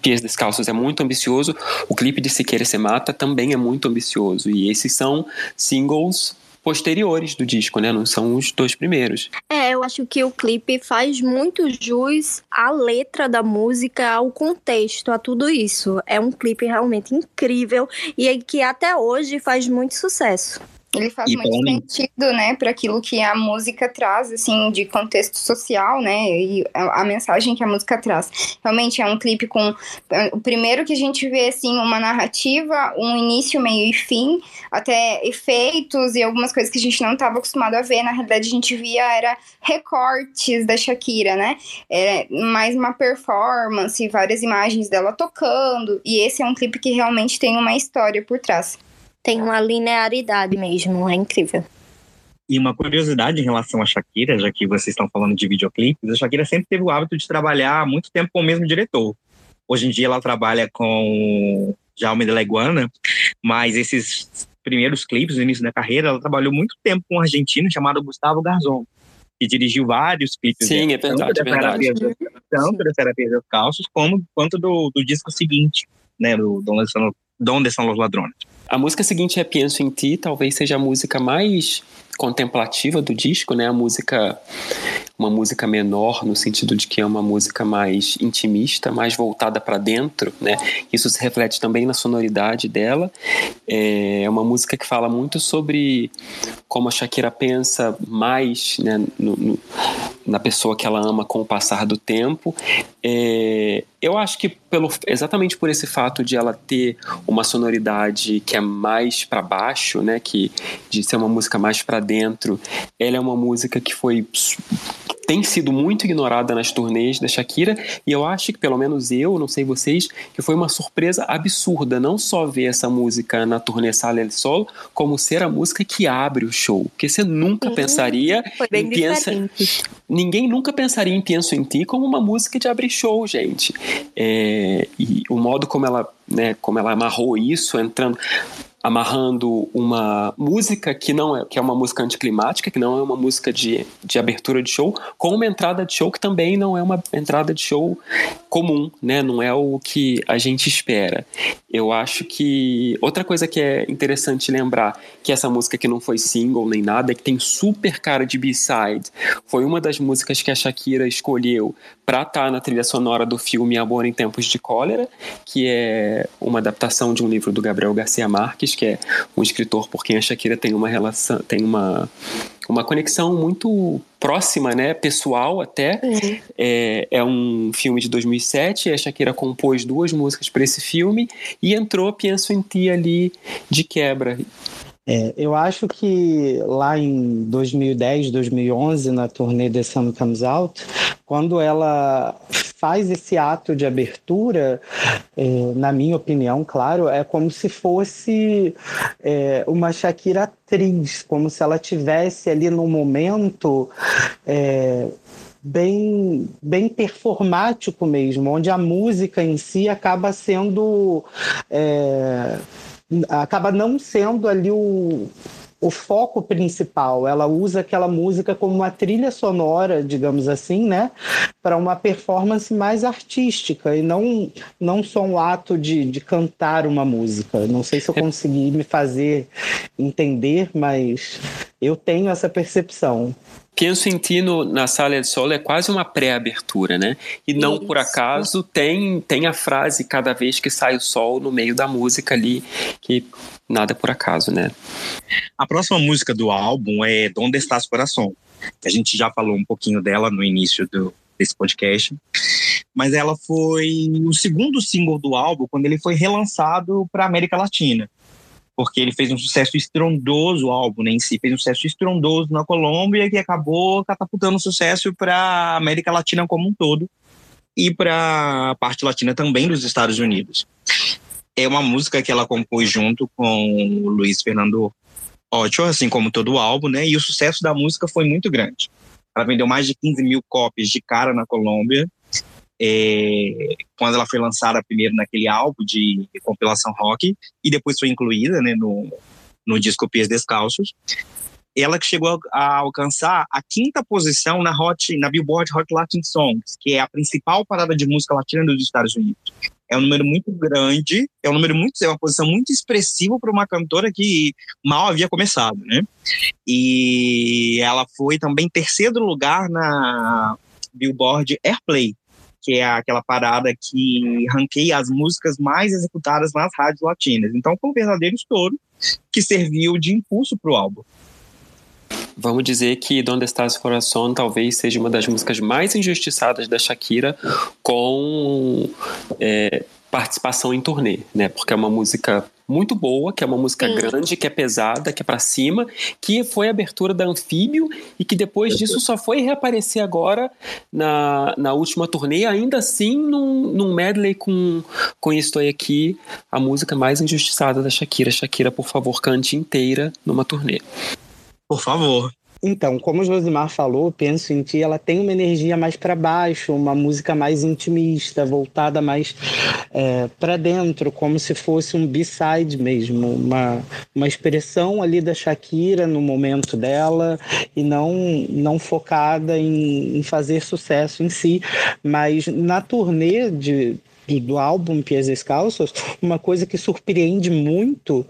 Pies Descalços é muito ambicioso, o clipe de Se Querer Se Mata também é muito ambicioso, e esses são singles posteriores do disco, né? Não são os dois primeiros. É, eu acho que o clipe faz muito jus à letra da música, ao contexto, a tudo isso. É um clipe realmente incrível e que até hoje faz muito sucesso. Ele faz e muito sentido, né, para aquilo que a música traz, assim, de contexto social, né, e a, a, mensagem que a música traz. Realmente é um clipe com o primeiro que a gente vê, assim, uma narrativa, um início, meio e fim, até efeitos e algumas coisas que a gente não estava acostumado a ver. Na realidade, a gente via era recortes da Shakira, né, é mais uma performance, várias imagens dela tocando. E esse é um clipe que realmente tem uma história por trás tem uma linearidade mesmo, é incrível. E uma curiosidade em relação à Shakira, já que vocês estão falando de videoclipes, a Shakira sempre teve o hábito de trabalhar muito tempo com o mesmo diretor. Hoje em dia ela trabalha com Jaume de Leguana, mas esses primeiros clipes no início da carreira, ela trabalhou muito tempo com um argentino chamado Gustavo Garzon, que dirigiu vários clipes. Sim, é verdade, tanto é verdade. tanto da Terapia dos Calços, como quanto do, do disco seguinte, né, do Donde São Los Ladrones. A música seguinte é Penso em Ti, talvez seja a música mais contemplativa do disco, né? A música uma música menor no sentido de que é uma música mais intimista, mais voltada para dentro, né? Isso se reflete também na sonoridade dela. É uma música que fala muito sobre como a Shakira pensa mais né, no, no, na pessoa que ela ama com o passar do tempo. É, eu acho que pelo, exatamente por esse fato de ela ter uma sonoridade que é mais para baixo, né, que de ser uma música mais para dentro, ela é uma música que foi tem sido muito ignorada nas turnês da Shakira e eu acho que pelo menos eu, não sei vocês, que foi uma surpresa absurda não só ver essa música na turnê Sale el Sol, como ser a música que abre o show, porque você nunca pensaria em pensa, ninguém nunca pensaria em Penso em Ti como uma música de abrir show, gente. É, e o modo como ela, né, como ela amarrou isso, entrando amarrando uma música que não é que é uma música anticlimática, que não é uma música de, de abertura de show, com uma entrada de show que também não é uma entrada de show comum, né? Não é o que a gente espera. Eu acho que outra coisa que é interessante lembrar que essa música que não foi single nem nada, é que tem super cara de B-side. Foi uma das músicas que a Shakira escolheu para estar tá na trilha sonora do filme Amor em Tempos de Cólera, que é uma adaptação de um livro do Gabriel Garcia Marques, que é um escritor por quem a Shakira tem uma relação, tem uma uma conexão muito próxima, né, pessoal até. Uhum. É, é um filme de 2007, a Shakira compôs duas músicas para esse filme e entrou Penso em Ti ali de quebra. É, eu acho que lá em 2010, 2011, na turnê The Sun Comes Out, quando ela faz esse ato de abertura, é, na minha opinião, claro, é como se fosse é, uma Shakira atriz, como se ela tivesse ali no momento é, bem, bem performático mesmo, onde a música em si acaba sendo. É, acaba não sendo ali o, o foco principal. Ela usa aquela música como uma trilha sonora, digamos assim, né, para uma performance mais artística e não, não só um ato de, de cantar uma música. Não sei se eu consegui me fazer entender, mas eu tenho essa percepção. Penso em ti no, na Sala de Sol é quase uma pré-abertura, né? E não Isso. por acaso tem, tem a frase cada vez que sai o sol no meio da música ali, que nada por acaso, né? A próxima música do álbum é Donde Estás Coração. A gente já falou um pouquinho dela no início do, desse podcast. Mas ela foi o segundo single do álbum quando ele foi relançado para América Latina porque ele fez um sucesso estrondoso, o álbum né, em si, fez um sucesso estrondoso na Colômbia que acabou catapultando sucesso para a América Latina como um todo e para a parte latina também dos Estados Unidos. É uma música que ela compôs junto com o Luiz Fernando Ocho, assim como todo o álbum, né? E o sucesso da música foi muito grande. Ela vendeu mais de 15 mil cópias de cara na Colômbia é, quando ela foi lançada primeiro naquele álbum de compilação rock e depois foi incluída né, no, no disco Pies Descalços. Ela que chegou a alcançar a quinta posição na, Hot, na Billboard Hot Latin Songs, que é a principal parada de música latina dos Estados Unidos. É um número muito grande, é um número muito, é uma posição muito expressiva para uma cantora que mal havia começado, né? E ela foi também terceiro lugar na Billboard Airplay, que é aquela parada que ranqueia as músicas mais executadas nas rádios latinas. Então foi um verdadeiro estouro que serviu de impulso para o álbum. Vamos dizer que Donde Estás Coração talvez seja uma das músicas mais injustiçadas da Shakira com é, participação em turnê, né? Porque é uma música muito boa, que é uma música Sim. grande, que é pesada, que é para cima, que foi a abertura da Anfíbio e que depois disso só foi reaparecer agora na, na última turnê, ainda assim num, num medley com, com Estou Aqui, a música mais injustiçada da Shakira. Shakira, por favor, cante inteira numa turnê. Por favor. Então, como o Josimar falou, Penso em Ti, ela tem uma energia mais para baixo, uma música mais intimista, voltada mais é, para dentro, como se fosse um B-side mesmo, uma, uma expressão ali da Shakira no momento dela e não, não focada em, em fazer sucesso em si. Mas na turnê de do, álbum Pies Descalços, uma coisa que surpreende muito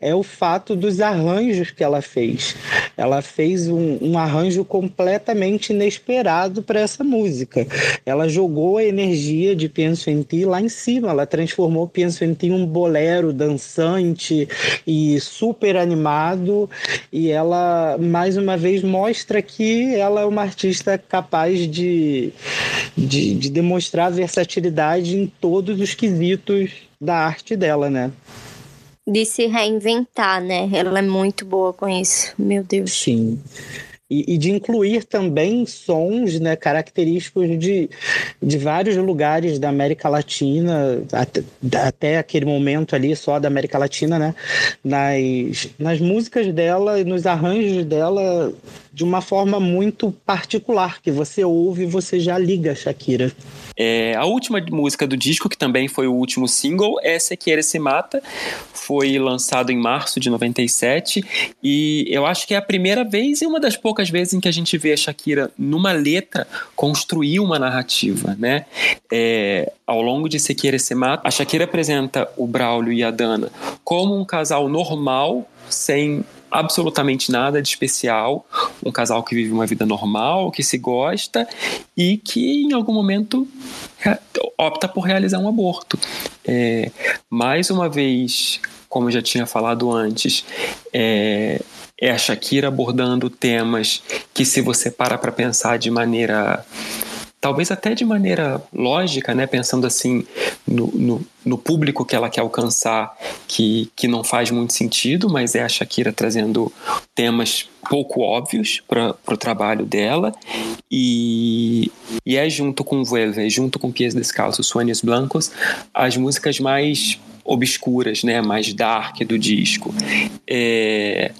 é o fato dos arranjos que ela fez. ela fez um, um arranjo completamente inesperado para essa música. Ela jogou a energia de Penso em Ti lá em cima, ela transformou Penso em Ti em um bolero dançante e super animado, e ela mais uma vez mostra que ela é uma artista capaz de, de, de demonstrar versatilidade em todos os quesitos da arte dela, né? De se reinventar, né? Ela é muito boa com isso, meu Deus. Sim e, e, de incluir também sons né, característicos de, de vários lugares da América Latina, até, até aquele momento ali só da América Latina, né, nas, nas músicas dela e nos arranjos dela de uma forma muito particular, que você ouve e você já liga Shakira. É, a última música do disco, que também foi o último single, é Se Quiere Se Mata, foi lançado em março de 97 e eu acho que é a primeira vez e uma das poucas vezes em que a gente vê a Shakira numa letra construir uma narrativa, né? É, ao longo de Se Quiere Se Mata, a Shakira apresenta o Braulio e a Dana como um casal normal, sem absolutamente nada de especial, um casal que vive uma vida normal, que se gosta e que em algum momento opta por realizar um aborto. É, mais uma vez, como eu já tinha falado antes, é, é a Shakira abordando temas que, se você para para pensar de maneira talvez até de maneira lógica, né, pensando assim no, no, no, público que ela quer alcançar, que, que não faz muito sentido, mas é a Shakira trazendo temas pouco óbvios para o trabalho dela. E, e é junto com Vuelve, junto com Pies Descalços, Sueños Blancos, as músicas mais obscuras, né, mais dark do disco. É,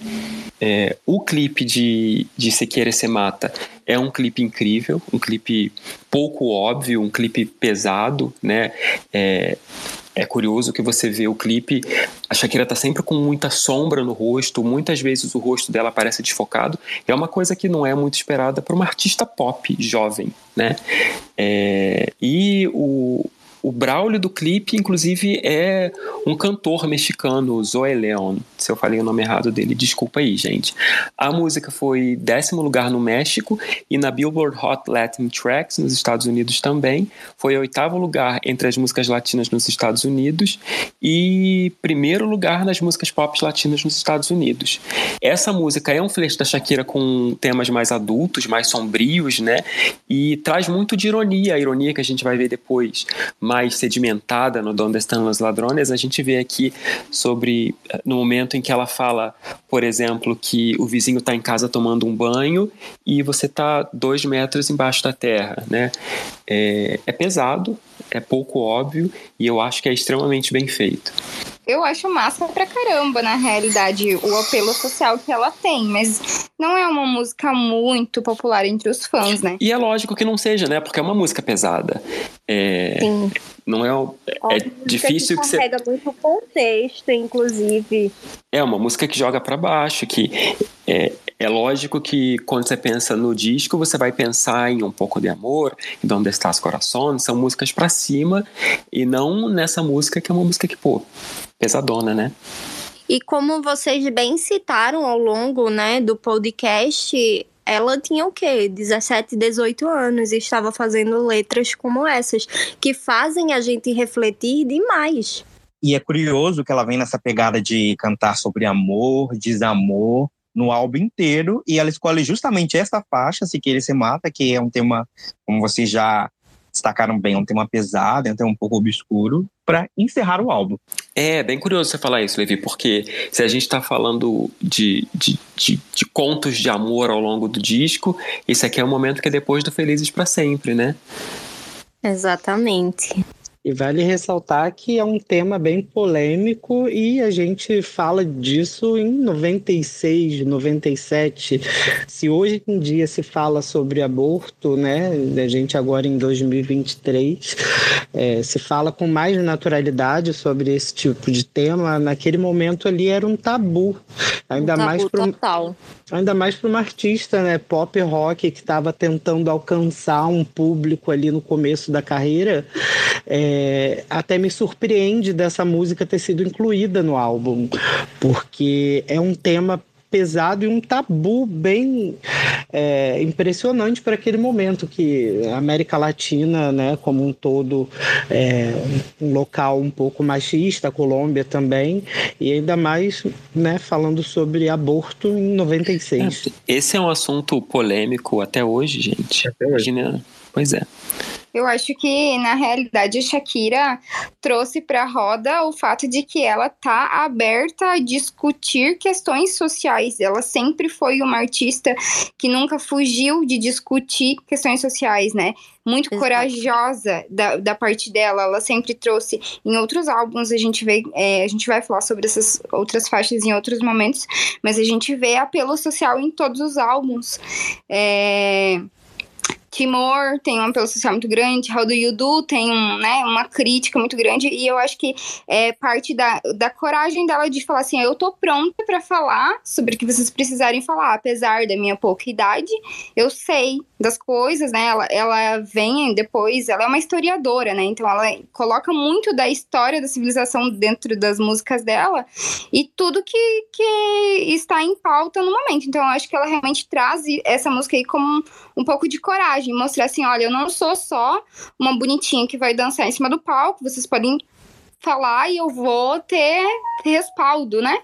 é, o clipe de, de Se Quiere Se Mata é um clipe incrível, um clipe pouco óbvio, um clipe pesado, né? É, é curioso que você vê o clipe, a Shakira tá sempre com muita sombra no rosto, muitas vezes o rosto dela parece desfocado. É uma coisa que não é muito esperada para uma artista pop jovem, né? É, e o, o Braulio do clipe, inclusive, é um cantor mexicano, Zoe Leon. Se eu falei o nome errado dele, desculpa aí, gente. A música foi décimo lugar no México e na Billboard Hot Latin Tracks nos Estados Unidos também. Foi oitavo lugar entre as músicas latinas nos Estados Unidos e primeiro lugar nas músicas pop latinas nos Estados Unidos. Essa música é um flecho da Shakira com temas mais adultos, mais sombrios, né? E traz muito de ironia, a ironia que a gente vai ver depois. Mas mais sedimentada no Donde Estão os Ladrones, a gente vê aqui sobre, no momento em que ela fala, por exemplo, que o vizinho está em casa tomando um banho e você está dois metros embaixo da terra, né? É, é pesado, é pouco óbvio e eu acho que é extremamente bem feito. Eu acho massa pra caramba, na realidade, o apelo social que ela tem, mas não é uma música muito popular entre os fãs, né? E é lógico que não seja, né? Porque é uma música pesada. É, Sim. Não é, é, é difícil que, que você. carrega muito contexto, inclusive. É uma música que joga para baixo, que é, é lógico que quando você pensa no disco, você vai pensar em um pouco de amor, em Donde Estás Coração, são músicas para cima, e não nessa música que é uma música que, pô, pesadona, né? E como vocês bem citaram ao longo né, do podcast, ela tinha o quê? 17, 18 anos e estava fazendo letras como essas, que fazem a gente refletir demais. E é curioso que ela vem nessa pegada de cantar sobre amor, desamor, no álbum inteiro, e ela escolhe justamente essa faixa, Se Querer Se Mata, que é um tema, como vocês já destacaram bem, um tema pesado, um tema um pouco obscuro, para encerrar o álbum. É, bem curioso você falar isso, Levi, porque se a gente está falando de, de, de, de, contos de amor ao longo do disco, esse aqui é o momento que é depois do Felizes para Sempre, né? Exatamente. E vale ressaltar que é um tema bem polêmico e a gente fala disso em 96, 97. Se hoje em dia se fala sobre aborto, né, a gente agora em 2023 é, se fala com mais naturalidade sobre esse tipo de tema, naquele momento ali era um tabu. Ainda um tabu mais pro, total. Ainda mais para uma artista, né, pop rock que estava tentando alcançar um público ali no começo da carreira. É, até me surpreende dessa música ter sido incluída no álbum, porque é um tema pesado e um tabu bem é, impressionante para aquele momento que a América Latina, né, como um todo, é um local um pouco machista, a Colômbia também, e ainda mais, né, falando sobre aborto em 96. É, esse é um assunto polêmico até hoje, gente. Até hoje. Imagina, pois é. Eu acho que, na realidade, a Shakira trouxe para a roda o fato de que ela tá aberta a discutir questões sociais. Ela sempre foi uma artista que nunca fugiu de discutir questões sociais, né? Muito Exato. corajosa da, da parte dela. Ela sempre trouxe em outros álbuns, a gente vê, é, a gente vai falar sobre essas outras faixas em outros momentos, mas a gente vê apelo social em todos os álbuns. É Timor tem um apelo social muito grande, How Do You Do tem um, né, uma crítica muito grande, e eu acho que é parte da, da coragem dela de falar assim: eu tô pronta para falar sobre o que vocês precisarem falar, apesar da minha pouca idade, eu sei das coisas, né? Ela, ela vem depois, ela é uma historiadora, né? Então ela coloca muito da história da civilização dentro das músicas dela e tudo que, que está em pauta no momento. Então eu acho que ela realmente traz essa música aí como um, pouco de coragem, mostrar assim, olha, eu não sou só uma bonitinha que vai dançar em cima do palco, vocês podem falar e eu vou ter respaldo, né?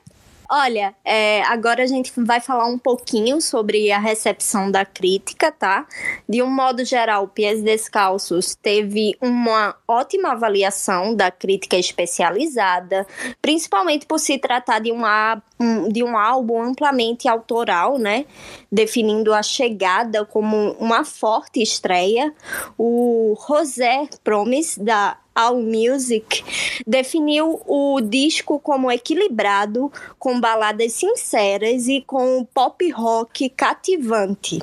Olha, é, agora a gente vai falar um pouquinho sobre a recepção da crítica, tá? De um modo geral, Pies Descalços teve uma ótima avaliação da crítica especializada, principalmente por se tratar de, uma, de um álbum amplamente autoral, né? Definindo a chegada como uma forte estreia. O José Promise, da All Music definiu o disco como equilibrado, com baladas sinceras e com pop rock cativante.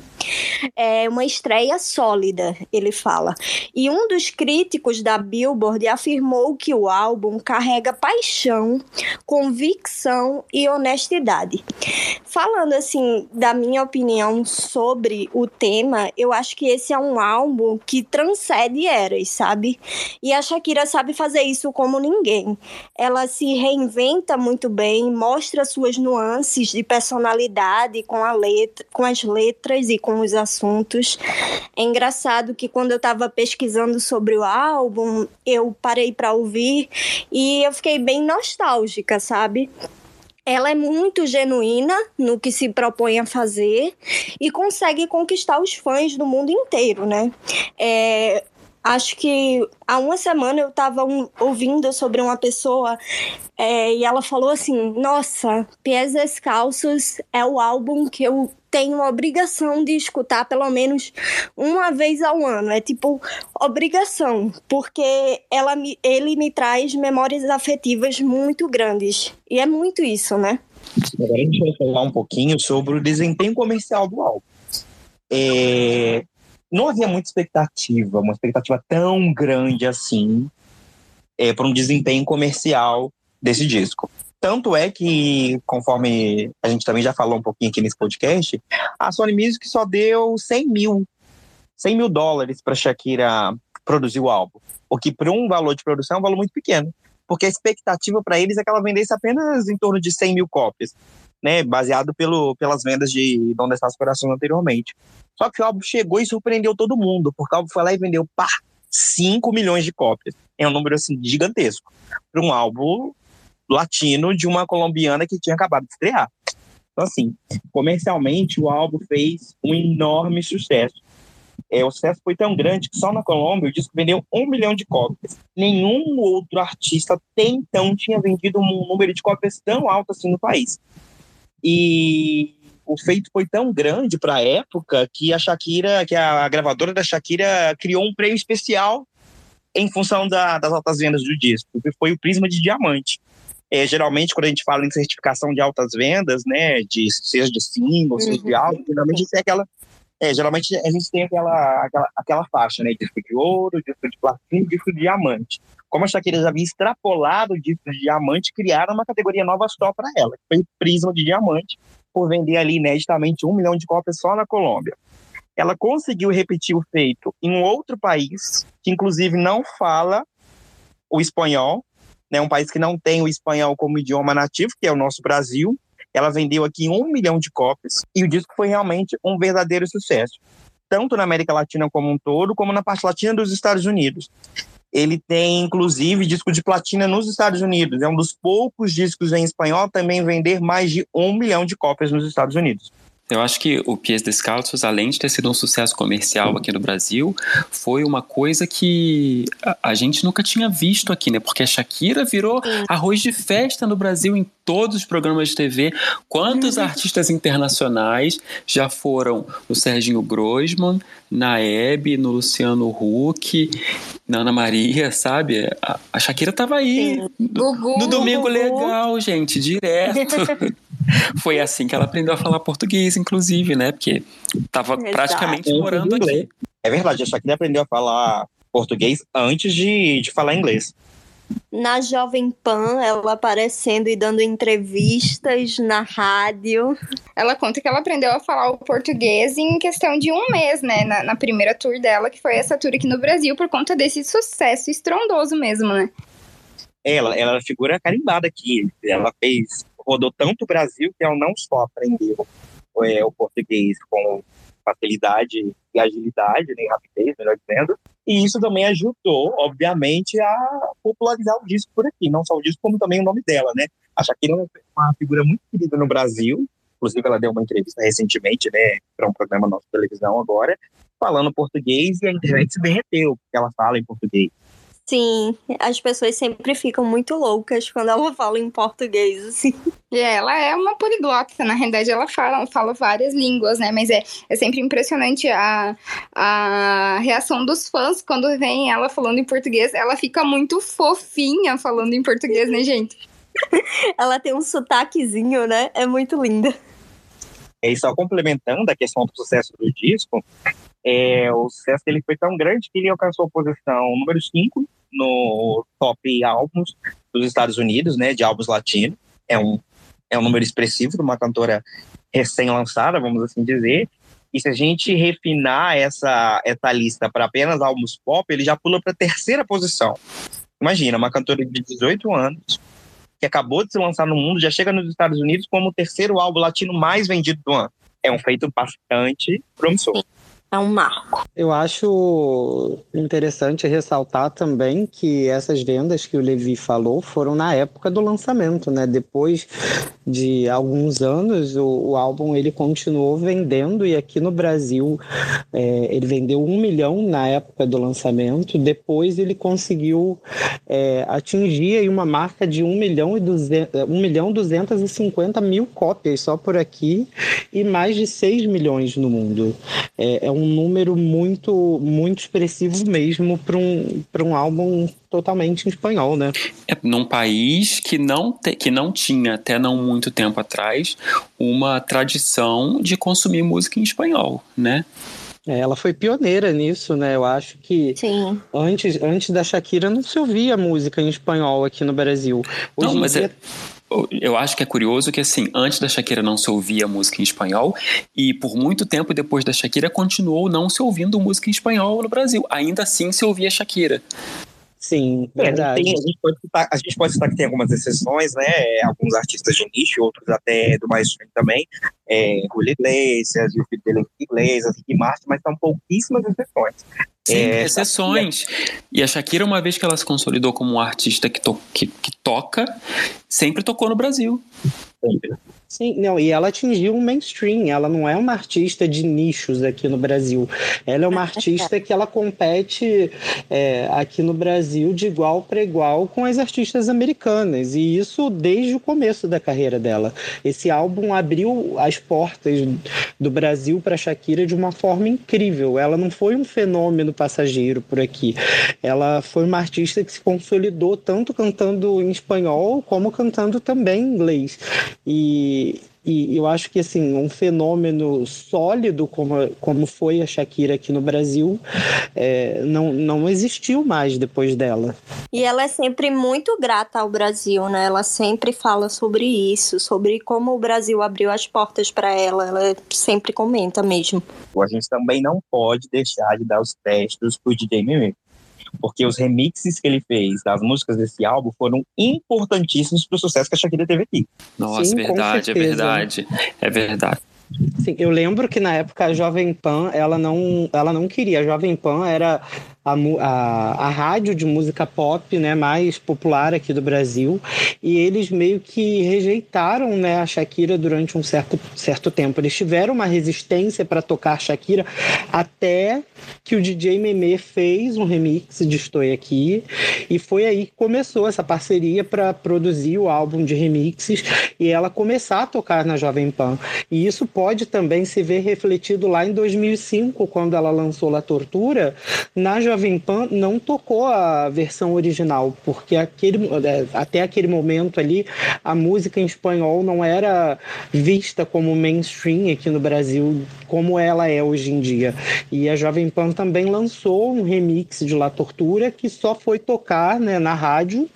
É uma estreia sólida, ele fala. E um dos críticos da Billboard afirmou que o álbum carrega paixão, convicção e honestidade. Falando assim da minha opinião sobre o tema, eu acho que esse é um álbum que transcende eras, sabe? E a Shakira sabe fazer isso como ninguém. Ela se reinventa muito bem, mostra suas nuances de personalidade com, a letra, com as letras e com os assuntos. É engraçado que quando eu estava pesquisando sobre o álbum, eu parei para ouvir e eu fiquei bem nostálgica, sabe? ela é muito genuína no que se propõe a fazer e consegue conquistar os fãs do mundo inteiro, né? É, acho que há uma semana eu estava um, ouvindo sobre uma pessoa é, e ela falou assim: Nossa, Pés Descalços é o álbum que eu tenho obrigação de escutar pelo menos uma vez ao ano. É tipo obrigação, porque ela me, ele me traz memórias afetivas muito grandes. E é muito isso, né? Agora a gente vai falar um pouquinho sobre o desempenho comercial do álbum. É, não havia muita expectativa, uma expectativa tão grande assim é, para um desempenho comercial desse disco. Tanto é que, conforme a gente também já falou um pouquinho aqui nesse podcast, a Sony Music só deu 100 mil, 100 mil dólares para Shakira produzir o álbum. O que, para um valor de produção, é um valor muito pequeno. Porque a expectativa para eles é que ela vendesse apenas em torno de 100 mil cópias, né? Baseado pelo, pelas vendas de Donde Está Os Corações anteriormente. Só que o álbum chegou e surpreendeu todo mundo, porque o álbum foi lá e vendeu, pá, 5 milhões de cópias. É um número, assim, gigantesco. Para um álbum latino de uma colombiana que tinha acabado de estrear. Então, assim, comercialmente, o álbum fez um enorme sucesso. É, o sucesso foi tão grande que só na Colômbia o disco vendeu um milhão de cópias. Nenhum outro artista até então tinha vendido um número de cópias tão alto assim no país. E o feito foi tão grande para a época que a Shakira, que a gravadora da Shakira criou um prêmio especial em função da, das altas vendas do disco, que foi o Prisma de Diamante. É, geralmente, quando a gente fala em certificação de altas vendas, né, de seja de single, seja de uhum. álbum, geralmente é aquela é, geralmente a gente tem aquela, aquela, aquela faixa, né? Disco de ouro, disco de platina, disco de diamante. Como a Shakira já havia extrapolado o disco de diamante, criaram uma categoria nova só para ela, que foi Prisma de Diamante, por vender ali ineditamente um milhão de cópias só na Colômbia. Ela conseguiu repetir o feito em um outro país, que inclusive não fala o espanhol, né, um país que não tem o espanhol como idioma nativo, que é o nosso Brasil, Ela vendeu aqui um milhão de cópias e o disco foi realmente um verdadeiro sucesso, tanto na América Latina como um todo, como na parte latina dos Estados Unidos. Ele tem, inclusive, disco de platina nos Estados Unidos. É um dos poucos discos em espanhol também vender mais de um milhão de cópias nos Estados Unidos. Eu acho que o Pies Descalços, além de ter sido um sucesso comercial aqui no Brasil, foi uma coisa que a, a gente nunca tinha visto aqui, né? Porque a Shakira virou arroz de festa no Brasil em todos os programas de TV. Quantos uhum. artistas internacionais já foram no Serginho Grossman, na Hebe, no Luciano Huck, na Ana Maria, sabe? A, a Shakira tava aí no, no Domingo Legal, gente, direto. [LAUGHS] [LAUGHS] Foi assim que ela aprendeu a falar português, inclusive, né? Porque estava praticamente morando aqui. É verdade, a Shakira aprendeu a falar português antes de, de falar inglês. Na Jovem Pan, ela aparecendo e dando entrevistas na rádio. Ela conta que ela aprendeu a falar o português em questão de um mês, né? Na, na primeira tour dela, que foi essa tour aqui no Brasil, por conta desse sucesso estrondoso mesmo, né? Ela, ela é figura carimbada aqui. Ela fez rodou tanto o Brasil que ela não só aprendeu é, o português com facilidade e agilidade, nem né, rapidez, melhor dizendo, e isso também ajudou, obviamente, a popularizar o disco por aqui, não só o disco, como também o nome dela, né? A Shakira é uma figura muito querida no Brasil, inclusive ela deu uma entrevista recentemente, né, para um programa nosso de televisão agora, falando português e a internet se derreteu, porque ela fala em português. Sim, as pessoas sempre ficam muito loucas quando ela [LAUGHS] fala em português, assim. E ela é uma poliglota, na realidade ela fala, fala várias línguas, né? Mas é, é sempre impressionante a, a reação dos fãs quando vem ela falando em português. Ela fica muito fofinha falando em português, né, gente? [LAUGHS] ela tem um sotaquezinho, né? É muito linda. E só complementando a questão do sucesso do disco, é, o sucesso dele foi tão grande que ele alcançou a posição número 5 no top álbuns dos Estados Unidos, né, de álbuns latinos. É um, é um número expressivo de uma cantora recém-lançada, vamos assim dizer. E se a gente refinar essa, essa lista para apenas álbuns pop, ele já pula para a terceira posição. Imagina, uma cantora de 18 anos, que acabou de se lançar no mundo, já chega nos Estados Unidos como o terceiro álbum latino mais vendido do ano. É um feito bastante promissor é um marco. Eu acho interessante ressaltar também que essas vendas que o Levi falou foram na época do lançamento, né? Depois de alguns anos, o, o álbum ele continuou vendendo e aqui no Brasil é, ele vendeu um milhão na época do lançamento. Depois ele conseguiu é, atingir uma marca de um milhão e duzentos, um milhão duzentos e cinquenta mil cópias só por aqui e mais de 6 milhões no mundo. É, é um um número muito, muito expressivo mesmo para um, um álbum totalmente em espanhol, né? É, num país que não, te, que não tinha, até não muito tempo atrás, uma tradição de consumir música em espanhol, né? É, ela foi pioneira nisso, né? Eu acho que Sim. Antes, antes da Shakira não se ouvia música em espanhol aqui no Brasil. Hoje não, mas dia... é eu acho que é curioso que, assim, antes da Shakira não se ouvia música em espanhol e por muito tempo depois da Shakira continuou não se ouvindo música em espanhol no Brasil. Ainda assim se ouvia Shakira. Sim, verdade. É, tem, a, gente pode citar, a gente pode citar que tem algumas exceções, né? Alguns artistas de nicho, outros até do mais também. É, Julio Iglesias, o filho dele Iglesias, Ricky Martin, mas são pouquíssimas exceções. Sim, é, exceções. E a Shakira, uma vez que ela se consolidou como um artista que, to que, que toca, sempre tocou no Brasil. Sempre. Sim, não, e ela atingiu um mainstream, ela não é uma artista de nichos aqui no Brasil. Ela é uma artista que ela compete é, aqui no Brasil de igual para igual com as artistas americanas, e isso desde o começo da carreira dela. Esse álbum abriu as portas do Brasil para Shakira de uma forma incrível. Ela não foi um fenômeno passageiro por aqui. Ela foi uma artista que se consolidou tanto cantando em espanhol como cantando também em inglês. E e, eu acho que assim um fenômeno sólido como, como foi a Shakira aqui no Brasil é, não, não existiu mais depois dela. E ela é sempre muito grata ao Brasil, né? Ela sempre fala sobre isso, sobre como o Brasil abriu as portas para ela. Ela sempre comenta mesmo. A gente também não pode deixar de dar os testes pro DJ Mimi. Porque os remixes que ele fez das músicas desse álbum foram importantíssimos para o sucesso que a Shakira teve aqui. Nossa, Sim, verdade, é verdade, é verdade. Sim, eu lembro que na época a Jovem Pan, ela não, ela não queria. A Jovem Pan era a, a, a rádio de música pop né, mais popular aqui do Brasil. E eles meio que rejeitaram né, a Shakira durante um certo, certo tempo. Eles tiveram uma resistência para tocar Shakira até que o DJ Meme fez um remix de Estou Aqui. E foi aí que começou essa parceria para produzir o álbum de remixes e ela começar a tocar na Jovem Pan. E isso pode também se ver refletido lá em 2005, quando ela lançou La Tortura, na Jovem Pan não tocou a versão original, porque aquele, é, até aquele momento ali a música em espanhol não era vista como mainstream aqui no Brasil, como ela é hoje em dia. E a Jovem Pan também lançou um remix de La Tortura que só foi tocar né, na rádio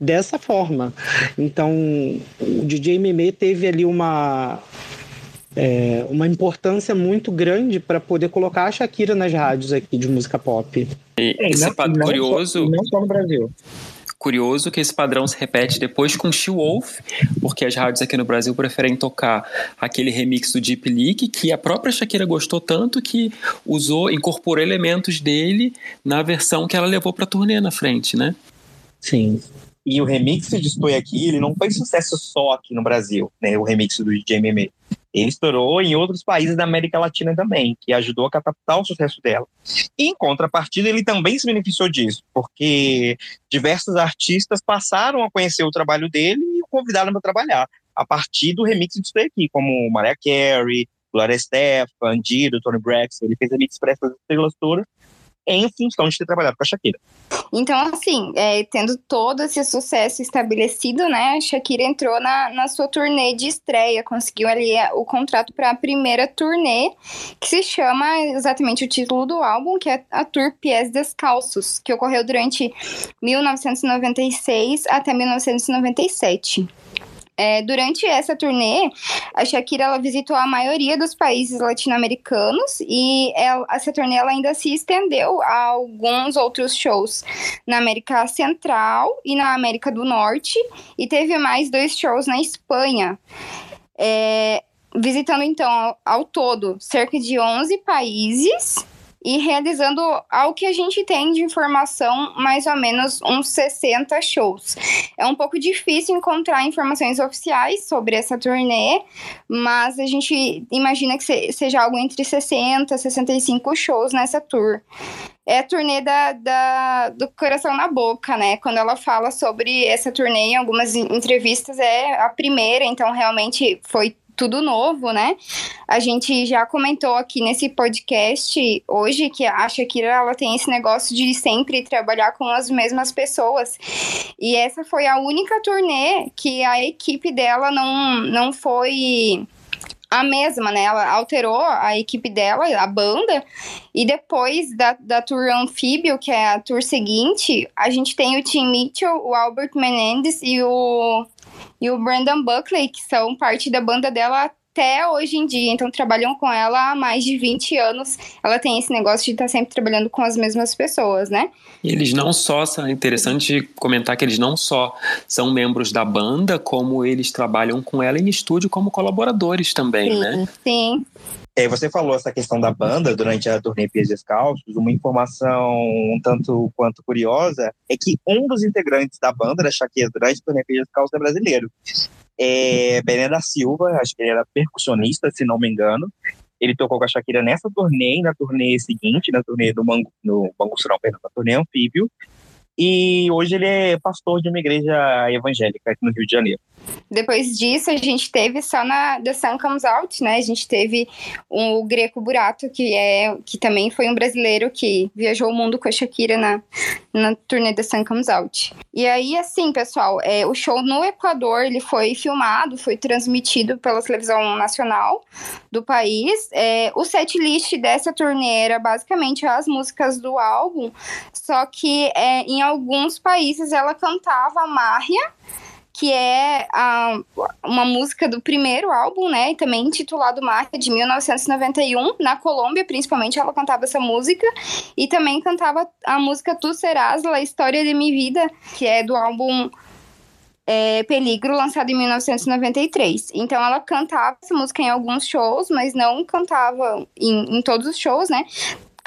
dessa forma. Então, o DJ Meme teve ali uma é, uma importância muito grande para poder colocar a Shakira nas rádios aqui de música pop. E é, esse não, não curioso. Só, não só no Brasil. Curioso que esse padrão se repete depois com She Wolf, porque as rádios aqui no Brasil preferem tocar aquele remix do Deep Leak que a própria Shakira gostou tanto que usou, incorporou elementos dele na versão que ela levou para turnê na frente, né? Sim. E o remix de Estou Aqui, ele não foi sucesso só aqui no Brasil, né? O remix do DJ Meme. Ele estourou em outros países da América Latina também, que ajudou a catapultar o sucesso dela. Em contrapartida, ele também se beneficiou disso, porque diversos artistas passaram a conhecer o trabalho dele e o convidaram para trabalhar, a partir do remix Stay Aqui, como Mariah Carey, Gloria Estefan, Dido, Tony Braxton. Ele fez remix para essas estrelas todas em função de ter trabalhado com a Shakira. Então, assim, é, tendo todo esse sucesso estabelecido, né, a Shakira entrou na, na sua turnê de estreia, conseguiu ali é, o contrato para a primeira turnê, que se chama exatamente o título do álbum, que é a Tour Pies Descalços, que ocorreu durante 1996 até 1997. É, durante essa turnê, a Shakira ela visitou a maioria dos países latino-americanos e ela, essa turnê ela ainda se estendeu a alguns outros shows na América Central e na América do Norte e teve mais dois shows na Espanha. É, visitando então ao, ao todo cerca de 11 países e realizando ao que a gente tem de informação, mais ou menos uns 60 shows. É um pouco difícil encontrar informações oficiais sobre essa turnê, mas a gente imagina que seja algo entre 60 e 65 shows nessa tour é a turnê da, da, do Coração na Boca, né? Quando ela fala sobre essa turnê em algumas entrevistas, é a primeira, então realmente foi tudo novo, né? A gente já comentou aqui nesse podcast hoje que a Shakira ela tem esse negócio de sempre trabalhar com as mesmas pessoas. E essa foi a única turnê que a equipe dela não, não foi a mesma, né? Ela alterou a equipe dela, a banda, e depois da, da tour Anfíbio, que é a tour seguinte, a gente tem o Tim Mitchell, o Albert Menendez e o e o Brandon Buckley, que são parte da banda dela até hoje em dia, então trabalham com ela há mais de 20 anos. Ela tem esse negócio de estar tá sempre trabalhando com as mesmas pessoas, né? E eles não só, é interessante comentar que eles não só são membros da banda, como eles trabalham com ela em estúdio como colaboradores também, sim, né? Sim. É, você falou essa questão da banda durante a turnê Pies Descalços. Uma informação um tanto quanto curiosa é que um dos integrantes da banda da Shakira durante a turnê Pies Descalços é brasileiro. É Bené da Silva, acho que ele era percussionista, se não me engano. Ele tocou com a Shakira nessa turnê e na turnê seguinte, na turnê do Mango, no perdão, na turnê Anfíbio. E hoje ele é pastor de uma igreja evangélica aqui no Rio de Janeiro. Depois disso, a gente teve só na The Sun Comes Out, né? A gente teve o Greco Burato, que, é, que também foi um brasileiro que viajou o mundo com a Shakira na, na turnê The Sun Comes Out. E aí, assim, pessoal, é, o show no Equador, ele foi filmado, foi transmitido pela televisão nacional do país. É, o set list dessa turnê era basicamente as músicas do álbum, só que é, em alguns países ela cantava Marria, que é a, uma música do primeiro álbum, né? E também intitulado Marca de 1991. Na Colômbia, principalmente, ela cantava essa música. E também cantava a música Tu Serás, La História de Mi Vida, que é do álbum é, Peligro, lançado em 1993. Então ela cantava essa música em alguns shows, mas não cantava em, em todos os shows, né?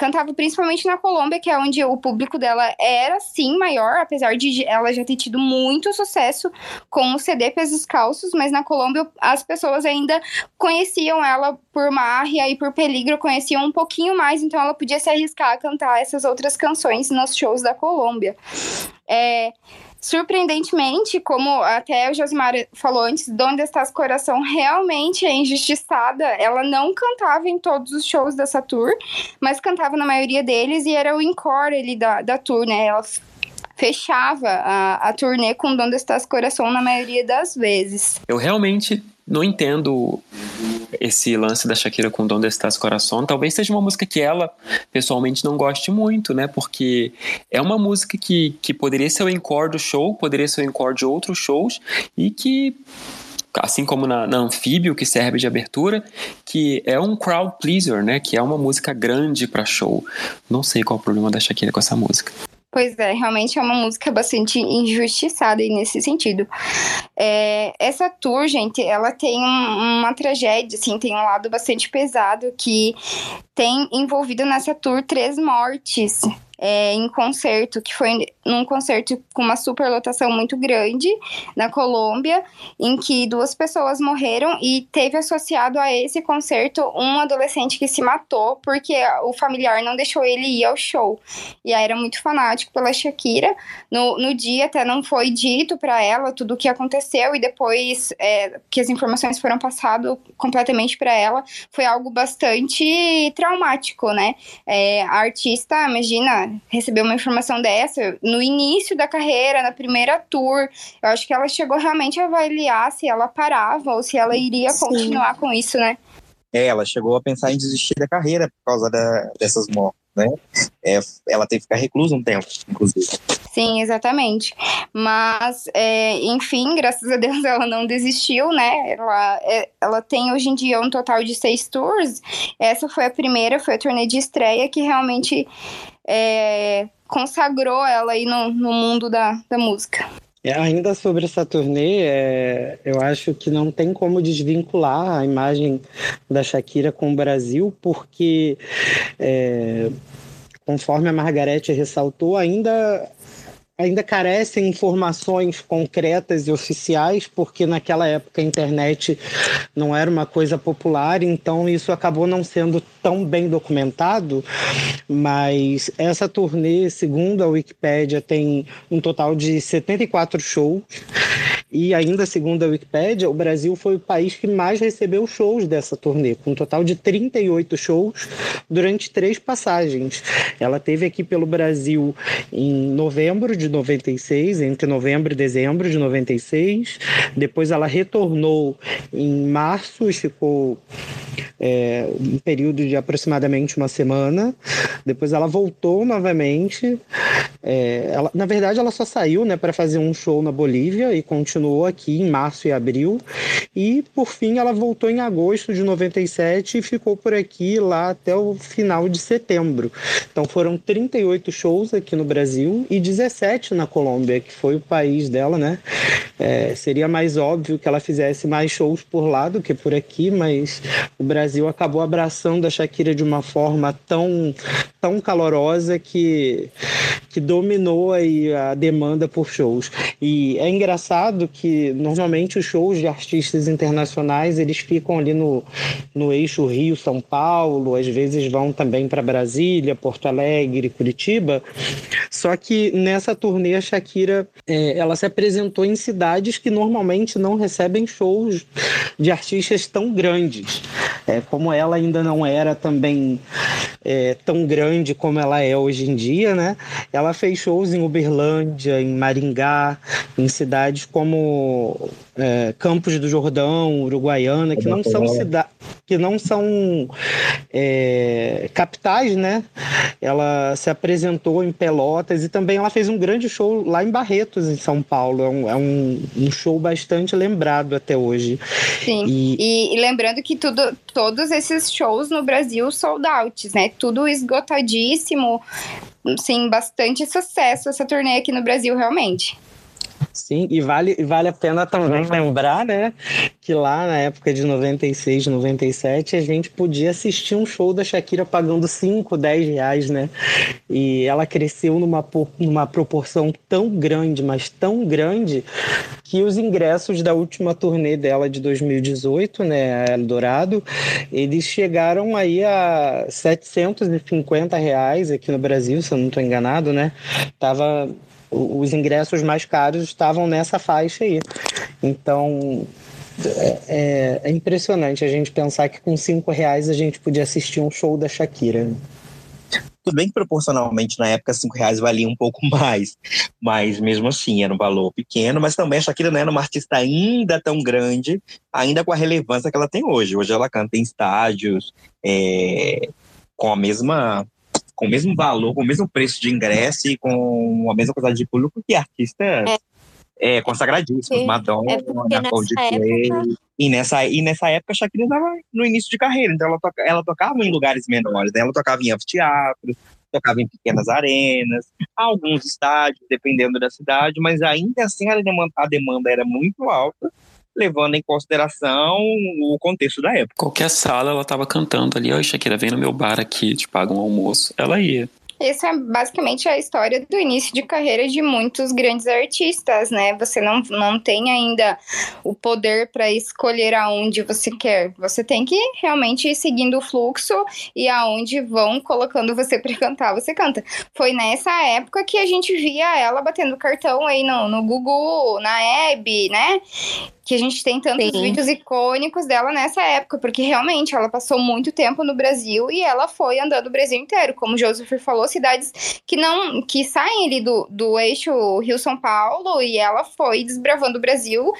Cantava principalmente na Colômbia, que é onde o público dela era sim maior, apesar de ela já ter tido muito sucesso com o CD Pés Descalços, mas na Colômbia as pessoas ainda conheciam ela por Marria e por Peligro, conheciam um pouquinho mais, então ela podia se arriscar a cantar essas outras canções nos shows da Colômbia. É, Surpreendentemente, como até o Josimar falou antes, Donde Estás Coração realmente é injustiçada. Ela não cantava em todos os shows dessa tour, mas cantava na maioria deles e era o encore ali da, da tour, né? Ela fechava a, a turnê com Donde Estás Coração na maioria das vezes. Eu realmente não entendo esse lance da Shakira com Donde Estás Coração. Talvez seja uma música que ela pessoalmente não goste muito, né? Porque é uma música que, que poderia ser o encore do show, poderia ser o encore de outros shows e que assim como na, na Anfíbio, que serve de abertura, que é um crowd pleaser, né? Que é uma música grande para show. Não sei qual é o problema da Shakira com essa música. Pois é, realmente é uma música bastante injustiçada nesse sentido. É, essa tour, gente, ela tem um, uma tragédia, assim, tem um lado bastante pesado que tem envolvido nessa tour três mortes é, em concerto, que foi num concerto com uma superlotação muito grande na Colômbia, em que duas pessoas morreram e teve associado a esse concerto um adolescente que se matou porque o familiar não deixou ele ir ao show. E aí era muito fanático pela Shakira. No, no dia até não foi dito para ela tudo o que aconteceu e depois é, que as informações foram passadas completamente para ela, foi algo bastante traumático, né? É, a artista, imagina, receber uma informação dessa no início da carreira, na primeira tour. Eu acho que ela chegou realmente a avaliar se ela parava ou se ela iria Sim. continuar com isso, né? É, ela chegou a pensar em desistir da carreira por causa da, dessas mortes, né? É, ela teve que ficar reclusa um tempo, inclusive. Sim, exatamente. Mas, é, enfim, graças a Deus [LAUGHS] ela não desistiu, né? Ela, é, ela tem hoje em dia um total de seis tours. Essa foi a primeira, foi a turnê de estreia que realmente é, consagrou ela aí no, no mundo da, da música. É, ainda sobre essa turnê, é, eu acho que não tem como desvincular a imagem da Shakira com o Brasil, porque, é, conforme a Margarete ressaltou, ainda ainda carecem informações concretas e oficiais, porque naquela época a internet não era uma coisa popular, então isso acabou não sendo tão bem documentado. Mas essa turnê, segundo a Wikipédia, tem um total de 74 shows. E ainda segundo a Wikipédia, o Brasil foi o país que mais recebeu shows dessa turnê, com um total de 38 shows durante três passagens. Ela teve aqui pelo Brasil em novembro de 96, entre novembro e dezembro de 96. Depois ela retornou em março e ficou é, um período de aproximadamente uma semana. Depois ela voltou novamente. É, ela, na verdade, ela só saiu né, para fazer um show na Bolívia e continuou aqui em março e abril. E, por fim, ela voltou em agosto de 97 e ficou por aqui lá até o final de setembro. Então foram 38 shows aqui no Brasil e 17 na Colômbia, que foi o país dela, né? É, seria mais óbvio que ela fizesse mais shows por lá do que por aqui, mas o Brasil acabou abraçando a Shakira de uma forma tão, tão calorosa que, que dominou aí a demanda por shows. E é engraçado que normalmente os shows de artistas internacionais eles ficam ali no, no eixo Rio-São Paulo, às vezes vão também para Brasília, Porto Alegre, Curitiba. Só que nessa turnê a Shakira é, ela se apresentou em cidades que normalmente não recebem shows de artistas tão grandes. É, como ela ainda não era também é, tão grande como ela é hoje em dia, né? Ela fez shows em Uberlândia, em Maringá, em cidades como é, Campos do Jordão, Uruguaiana, que não são cidades que não são é, capitais, né? Ela se apresentou em Pelotas e também ela fez um grande show lá em Barretos, em São Paulo. É um, é um, um show bastante lembrado até hoje. Sim. E... E, e, lembrando que tudo, todos esses shows no Brasil sold out, né? Tudo esgotadíssimo. Sim, bastante sucesso essa turnê aqui no Brasil, realmente. Sim, e vale, vale a pena também [LAUGHS] lembrar, né, que lá na época de 96, 97, a gente podia assistir um show da Shakira pagando 5, 10 reais, né? E ela cresceu numa, numa proporção tão grande, mas tão grande, que os ingressos da última turnê dela de 2018, né, Eldorado, eles chegaram aí a 750 reais aqui no Brasil, se eu não estou enganado, né? Tava os ingressos mais caros estavam nessa faixa aí. Então é, é, é, impressionante a gente pensar que com cinco reais a gente podia assistir um show da Shakira. Tudo bem que proporcionalmente na época cinco reais valia um pouco mais, mas mesmo assim era um valor pequeno. Mas também a Shakira não era uma artista ainda tão grande, ainda com a relevância que ela tem hoje. Hoje ela canta em estádios é, com a mesma com o mesmo valor, com o mesmo preço de ingresso e com a mesma quantidade de público que artistas é. é consagradíssimos, Madonna, é Coldplay. Época... E nessa, e nessa época a Shakira estava no início de carreira, então ela, toca, ela tocava em lugares menores, né? ela tocava em anfiteatros, tocava em pequenas arenas, alguns estádios, dependendo da cidade, mas ainda assim a demanda, a demanda era muito alta levando em consideração o contexto da época. Qualquer sala ela estava cantando ali, oi Shakira, vem no meu bar aqui, te paga um almoço. Ela ia. Essa é basicamente a história do início de carreira de muitos grandes artistas, né? Você não, não tem ainda o poder para escolher aonde você quer. Você tem que realmente ir seguindo o fluxo e aonde vão colocando você para cantar, você canta. Foi nessa época que a gente via ela batendo cartão aí no, no Google, na Hebe, né? Que a gente tem tantos Sim. vídeos icônicos dela nessa época, porque realmente ela passou muito tempo no Brasil e ela foi andando o Brasil inteiro, como o Joseph falou, cidades que não que saem ali do, do eixo Rio-São Paulo e ela foi desbravando o Brasil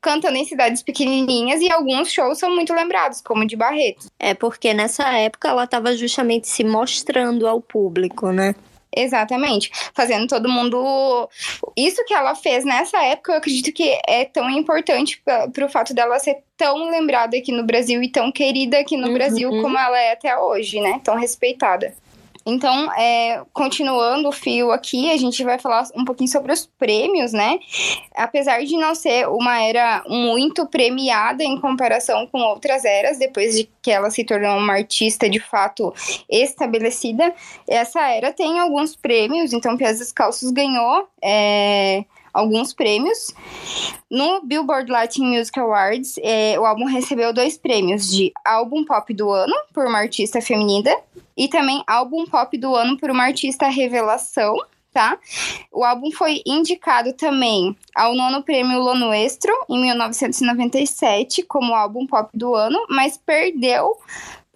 cantando em cidades pequenininhas e alguns shows são muito lembrados, como o de Barreto. É porque nessa época ela estava justamente se mostrando ao público, né? Exatamente. Fazendo todo mundo. Isso que ela fez nessa época, eu acredito que é tão importante para o fato dela ser tão lembrada aqui no Brasil e tão querida aqui no uhum. Brasil como ela é até hoje, né? Tão respeitada. Então, é, continuando o fio aqui, a gente vai falar um pouquinho sobre os prêmios, né? Apesar de não ser uma era muito premiada em comparação com outras eras, depois de que ela se tornou uma artista de fato estabelecida, essa era tem alguns prêmios. Então, Pias Descalços ganhou. É, alguns prêmios. No Billboard Latin Music Awards, é, o álbum recebeu dois prêmios de álbum pop do ano por uma artista feminina e também álbum pop do ano por uma artista revelação. Tá? O álbum foi indicado também ao nono prêmio Lonuestro em 1997 como álbum pop do ano, mas perdeu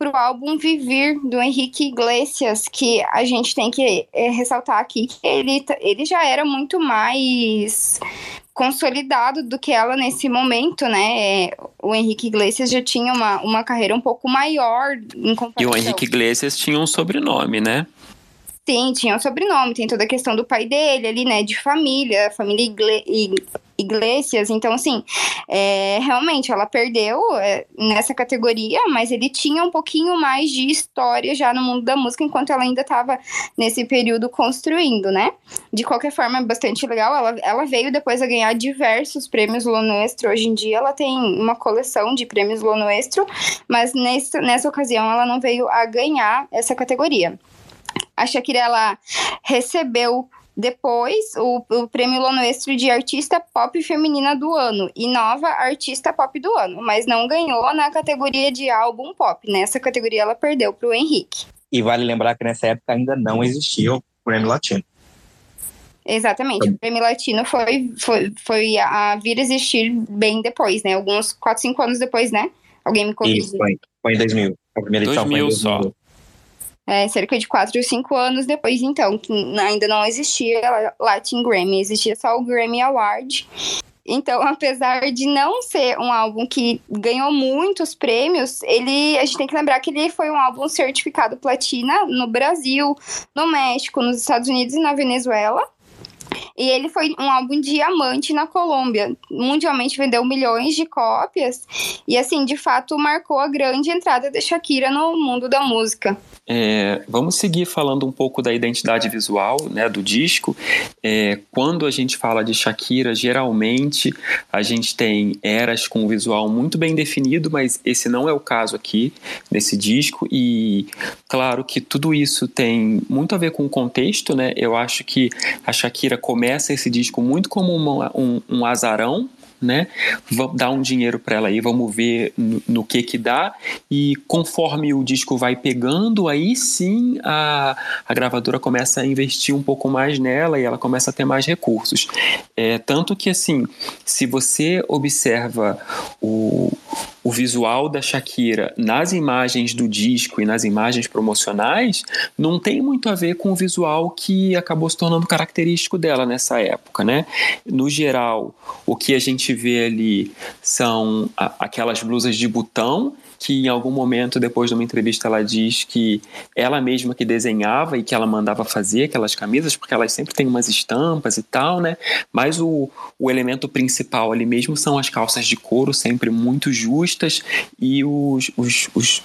para o álbum Vivir, do Henrique Iglesias, que a gente tem que é, ressaltar aqui que ele, ele já era muito mais consolidado do que ela nesse momento, né? O Henrique Iglesias já tinha uma, uma carreira um pouco maior em comparação. E o Henrique Iglesias tinha um sobrenome, né? Sim, tinha um sobrenome, tem toda a questão do pai dele ali, né, de família, família Igle Iglesias, então assim, é, realmente ela perdeu é, nessa categoria, mas ele tinha um pouquinho mais de história já no mundo da música, enquanto ela ainda estava nesse período construindo, né? De qualquer forma, é bastante legal, ela, ela veio depois a ganhar diversos prêmios Lonuestro, hoje em dia ela tem uma coleção de prêmios Lonuestro, mas nesse, nessa ocasião ela não veio a ganhar essa categoria. A Shakira, ela recebeu depois o, o prêmio Lonuestro de Artista Pop Feminina do Ano e Nova Artista Pop do Ano, mas não ganhou na categoria de álbum pop. Nessa categoria ela perdeu para o Henrique. E vale lembrar que nessa época ainda não existia o prêmio latino. Exatamente. O prêmio latino foi, foi, foi a vir existir bem depois, né? Alguns 4, 5 anos depois, né? Alguém me corrigiu. Isso, foi, foi em 2000. A primeira edição 2000 foi em 2000. só é, cerca de 4 ou 5 anos depois, então, que ainda não existia Latin Grammy, existia só o Grammy Award. Então, [LAUGHS] apesar de não ser um álbum que ganhou muitos prêmios, ele a gente tem que lembrar que ele foi um álbum certificado platina no Brasil, no México, nos Estados Unidos e na Venezuela. E ele foi um álbum diamante na Colômbia. Mundialmente vendeu milhões de cópias. E, assim, de fato, marcou a grande entrada de Shakira no mundo da música. É, vamos seguir falando um pouco da identidade visual né, do disco. É, quando a gente fala de Shakira, geralmente a gente tem eras com um visual muito bem definido, mas esse não é o caso aqui nesse disco. E claro que tudo isso tem muito a ver com o contexto. Né? Eu acho que a Shakira começa esse disco muito como uma, um, um azarão né? Vamos dar um dinheiro para ela aí, vamos ver no, no, que que dá. E conforme o disco vai pegando, aí sim a, a gravadora começa a investir um pouco mais nela e ela começa a ter mais recursos. É, tanto que, assim, se você observa o, o visual da Shakira nas imagens do disco e nas imagens promocionais não tem muito a ver com o visual que acabou se tornando característico dela nessa época, né? No geral, o que a gente vê ali são aquelas blusas de botão que em algum momento, depois de uma entrevista, ela diz que ela mesma que desenhava e que ela mandava fazer aquelas camisas, porque elas sempre têm umas estampas e tal, né? Mas o, o elemento principal ali mesmo são as calças de couro, sempre muito justas, e os, os, os,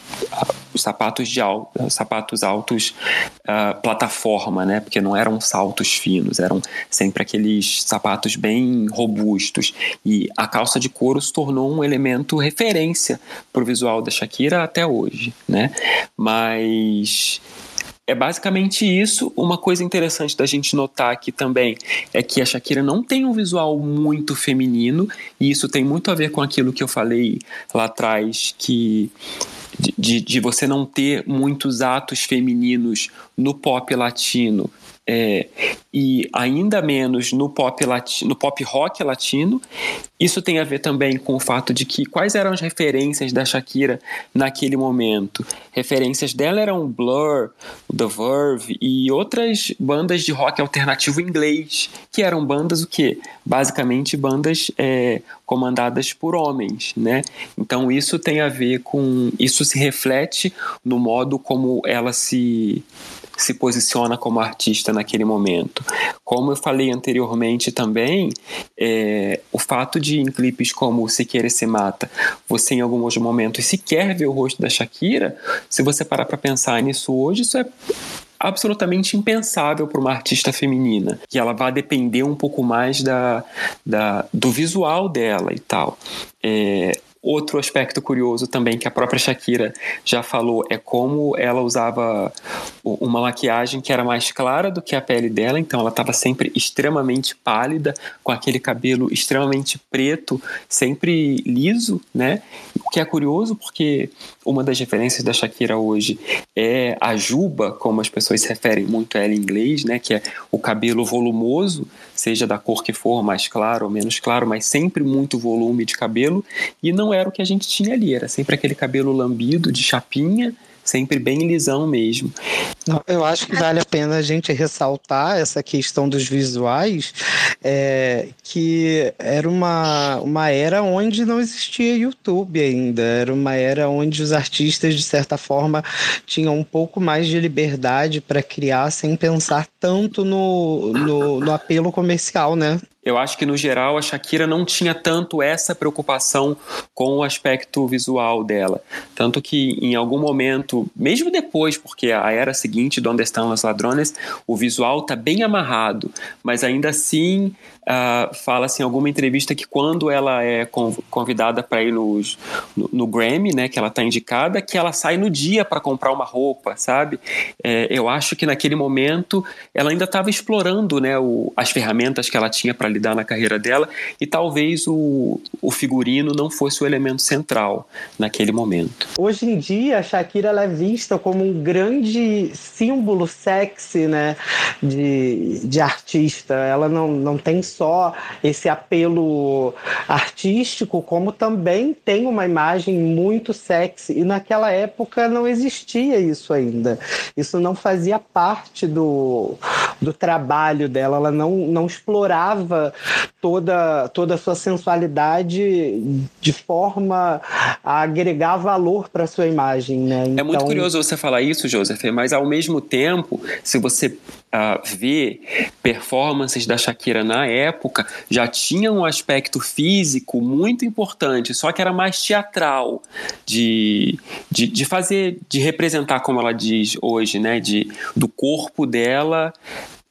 os sapatos de alto, sapatos altos uh, plataforma, né? Porque não eram saltos finos, eram sempre aqueles sapatos bem robustos. E a calça de couro se tornou um elemento referência para o visual da Shakira até hoje, né? Mas é basicamente isso. Uma coisa interessante da gente notar aqui também é que a Shakira não tem um visual muito feminino, e isso tem muito a ver com aquilo que eu falei lá atrás, que de, de, você não ter muitos atos femininos no pop latino é, e ainda menos no pop, latino, no pop rock latino. Isso tem a ver também com o fato de que quais eram as referências da Shakira naquele momento. Referências dela eram Blur, The Verve e outras bandas de rock alternativo inglês, que eram bandas o quê? Basicamente bandas é, comandadas por homens, né? Então isso tem a ver com isso se reflete no modo como ela se se posiciona como artista naquele momento. Como eu falei anteriormente também, é, o fato de em clipes como Se Querer Se Mata, você em alguns momentos sequer vê o rosto da Shakira, se você parar para pensar nisso hoje, isso é absolutamente impensável para uma artista feminina, que ela vai depender um pouco mais da, da do visual dela e tal. É, Outro aspecto curioso também que a própria Shakira já falou é como ela usava uma maquiagem que era mais clara do que a pele dela, então ela estava sempre extremamente pálida, com aquele cabelo extremamente preto, sempre liso, né? Que é curioso porque uma das referências da Shakira hoje é a juba, como as pessoas se referem muito a ela em inglês, né? Que é o cabelo volumoso, seja da cor que for, mais claro ou menos claro, mas sempre muito volume de cabelo, e não era o que a gente tinha ali, era sempre aquele cabelo lambido de chapinha, sempre bem lisão mesmo. Eu acho que vale a pena a gente ressaltar essa questão dos visuais, é, que era uma, uma era onde não existia YouTube ainda, era uma era onde os artistas, de certa forma, tinham um pouco mais de liberdade para criar sem pensar tanto no, no, no apelo comercial, né? Eu acho que, no geral, a Shakira não tinha tanto essa preocupação com o aspecto visual dela. Tanto que, em algum momento, mesmo depois, porque a era seguinte, Donde Estão os Ladrones, o visual tá bem amarrado, mas ainda assim uh, fala-se em alguma entrevista que quando ela é convidada para ir nos, no, no, Grammy, né, que ela está indicada, que ela sai no dia para comprar uma roupa, sabe? É, eu acho que naquele momento ela ainda estava explorando né, o, as ferramentas que ela tinha para lidar na carreira dela e talvez o, o figurino não fosse o elemento central naquele momento. Hoje em dia, a Shakira é vista como um grande símbolo sexy né, de, de artista. Ela não, não tem só esse apelo artístico, como também tem uma imagem muito sexy. E naquela época não existia isso ainda. Isso não fazia parte do, do trabalho dela. Ela não, não explorava toda, toda a sua sensualidade de forma a agregar valor para sua imagem, né? Então... É muito então curioso você falar isso, Joseph, mas ao mesmo tempo, se você uh, vê performances da Shakira na época, já tinha um aspecto físico muito importante, só que era mais teatral, de, de, de fazer, de representar, como ela diz hoje, né, de, do corpo dela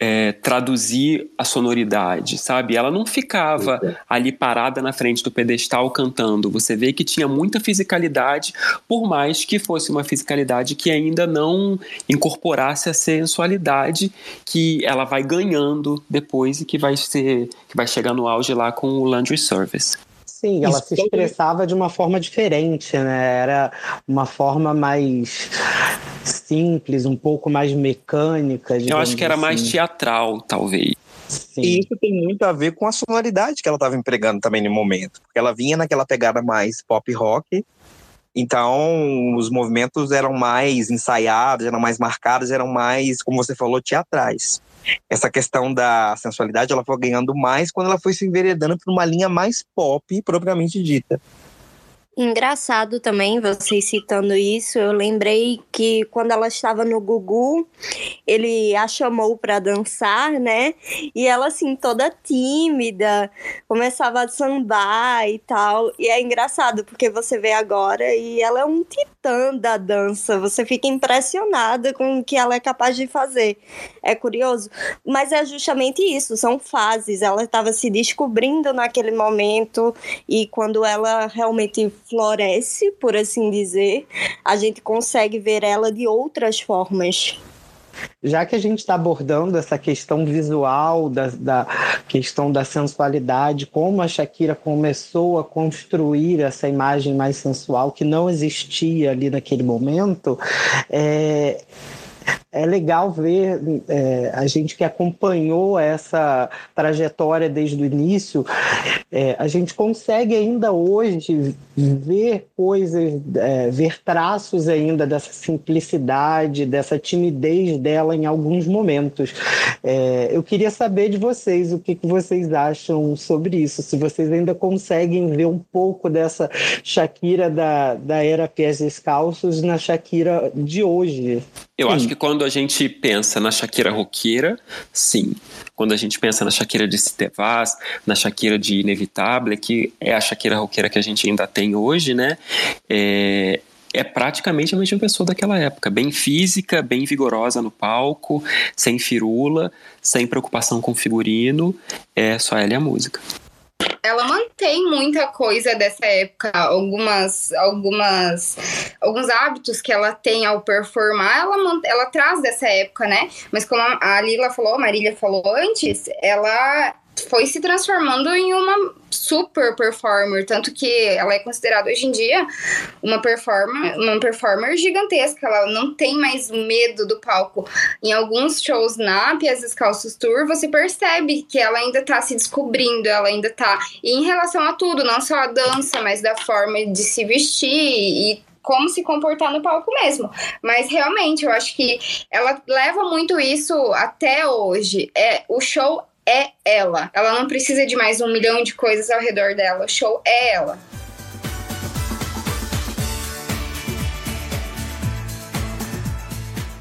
é, traduzir a sonoridade, sabe? Ela não ficava ali parada na frente do pedestal cantando. Você vê que tinha muita fisicalidade, por mais que fosse uma fisicalidade que ainda não incorporasse a sensualidade que ela vai ganhando depois e que vai ser que vai chegar no auge lá com o Laundry Service. Sim, ela se expressava de uma forma diferente, né? Era uma forma mais simples, um pouco mais mecânica. Eu acho que era assim. mais teatral, talvez. Sim. E isso tem muito a ver com a sonoridade que ela estava empregando também no momento. Porque ela vinha naquela pegada mais pop rock, então os movimentos eram mais ensaiados, eram mais marcados, eram mais, como você falou, teatrais essa questão da sensualidade ela foi ganhando mais quando ela foi se enveredando por uma linha mais pop propriamente dita. Engraçado também, vocês citando isso, eu lembrei que quando ela estava no Gugu, ele a chamou para dançar, né? E ela, assim, toda tímida, começava a sambar e tal. E é engraçado, porque você vê agora e ela é um titã da dança, você fica impressionada com o que ela é capaz de fazer. É curioso, mas é justamente isso, são fases. Ela estava se descobrindo naquele momento e quando ela realmente floresce, por assim dizer, a gente consegue ver ela de outras formas. Já que a gente está abordando essa questão visual, da, da, questão da sensualidade, como a Shakira começou a construir essa imagem mais sensual que não existia ali naquele momento, é, é legal ver é, a gente que acompanhou essa trajetória desde o início, é, a gente consegue ainda hoje ver coisas, é, ver traços ainda dessa simplicidade, dessa timidez dela em alguns momentos. É, eu queria saber de vocês o que, que vocês acham sobre isso, se vocês ainda conseguem ver um pouco dessa Shakira da, da era pés descalços na Shakira de hoje. Eu sim. acho que quando a gente pensa na Shakira roqueira, sim. Quando a gente pensa na Shakira de Citevaz, na Shakira de Inevitável, que é a Shakira roqueira que a gente ainda tem hoje, né? É, é praticamente a mesma pessoa daquela época, bem física, bem vigorosa no palco, sem firula, sem preocupação com figurino, é só ela e a música ela mantém muita coisa dessa época, algumas, algumas, alguns hábitos que ela tem ao performar, ela, ela traz dessa época, né? Mas como a Lila falou, a Marília falou antes, ela foi se transformando em uma super performer, tanto que ela é considerada hoje em dia uma performer, uma performer gigantesca, ela não tem mais medo do palco. Em alguns shows na Pias Descalços Tour, você percebe que ela ainda tá se descobrindo, ela ainda tá e em relação a tudo, não só a dança, mas da forma de se vestir e como se comportar no palco mesmo. Mas realmente, eu acho que ela leva muito isso até hoje. É, o show é ela. Ela não precisa de mais um milhão de coisas ao redor dela. O show é ela.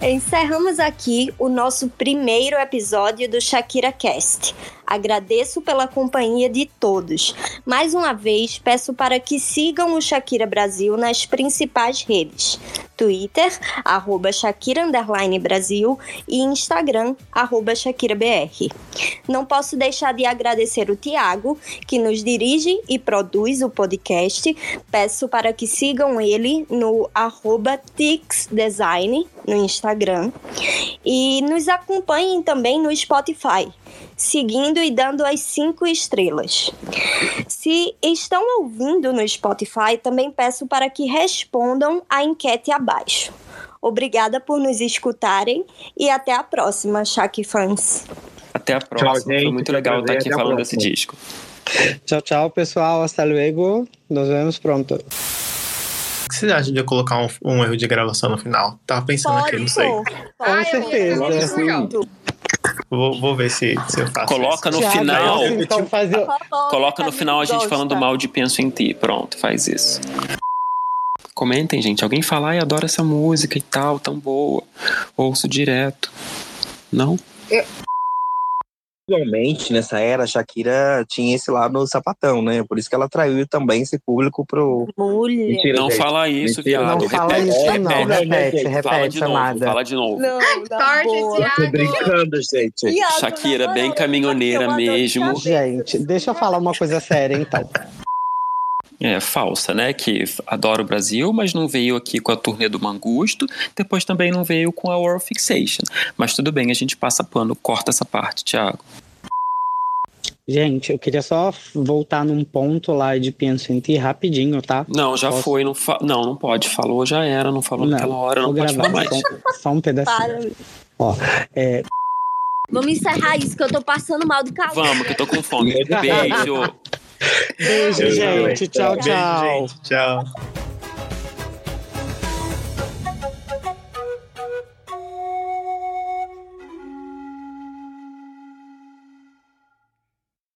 Encerramos aqui o nosso primeiro episódio do Shakira Cast. Agradeço pela companhia de todos. Mais uma vez, peço para que sigam o Shakira Brasil nas principais redes: Twitter, arroba Shakira Brasil e Instagram, arroba ShakiraBR. Não posso deixar de agradecer o Tiago, que nos dirige e produz o podcast. Peço para que sigam ele no arroba TixDesign no Instagram e nos acompanhem também no Spotify seguindo e dando as cinco estrelas. Se estão ouvindo no Spotify, também peço para que respondam a enquete abaixo. Obrigada por nos escutarem e até a próxima, Shaq fãs. Até a próxima. Tchau, Foi muito legal estar aqui falando desse disco. Tchau, tchau, pessoal. Hasta luego. Nos vemos pronto. O que você acha de eu colocar um, um erro de gravação no final? Tava pensando Pode, aqui, não sei. Com certeza. Vou, vou ver se, se eu faço Coloca isso. no Thiago, final. assim, então fazer- [LAUGHS] Coloca no final a gente Gosta. falando mal de Penso em Ti. Pronto, faz isso. Comentem, gente. Alguém fala, ai, adoro essa música e tal, tão boa. Ouço direto. Não? Atualmente, nessa era, a Shakira tinha esse lado sapatão, né? Por isso que ela atraiu também esse público pro. Mulher. Mentira, Não gente. fala isso, Mentira, viado. Não fala repete, isso, não. repete. Repete, Fala repete, de novo, fala de novo. Não, boa. Thiago. Tô brincando, gente. Shakira, bem caminhoneira mesmo. Gente, deixa eu falar uma coisa séria, então. É, falsa, né? Que adora o Brasil, mas não veio aqui com a turnê do Mangusto, depois também não veio com a World Fixation. Mas tudo bem, a gente passa pano, corta essa parte, Thiago. Gente, eu queria só voltar num ponto lá de Penso em Ti rapidinho, tá? Não, já Posso? foi, não, fa... não, não pode. Falou, já era, não falou naquela hora, não pode falar mais. só, só um pedacinho. Para. Ó, é, Vamos encerrar isso, que eu tô passando mal de calor. Vamos, que eu tô com fome. [LAUGHS] Beijo. Beijo, gente. Tchau, Beijo, tchau. gente. Tchau.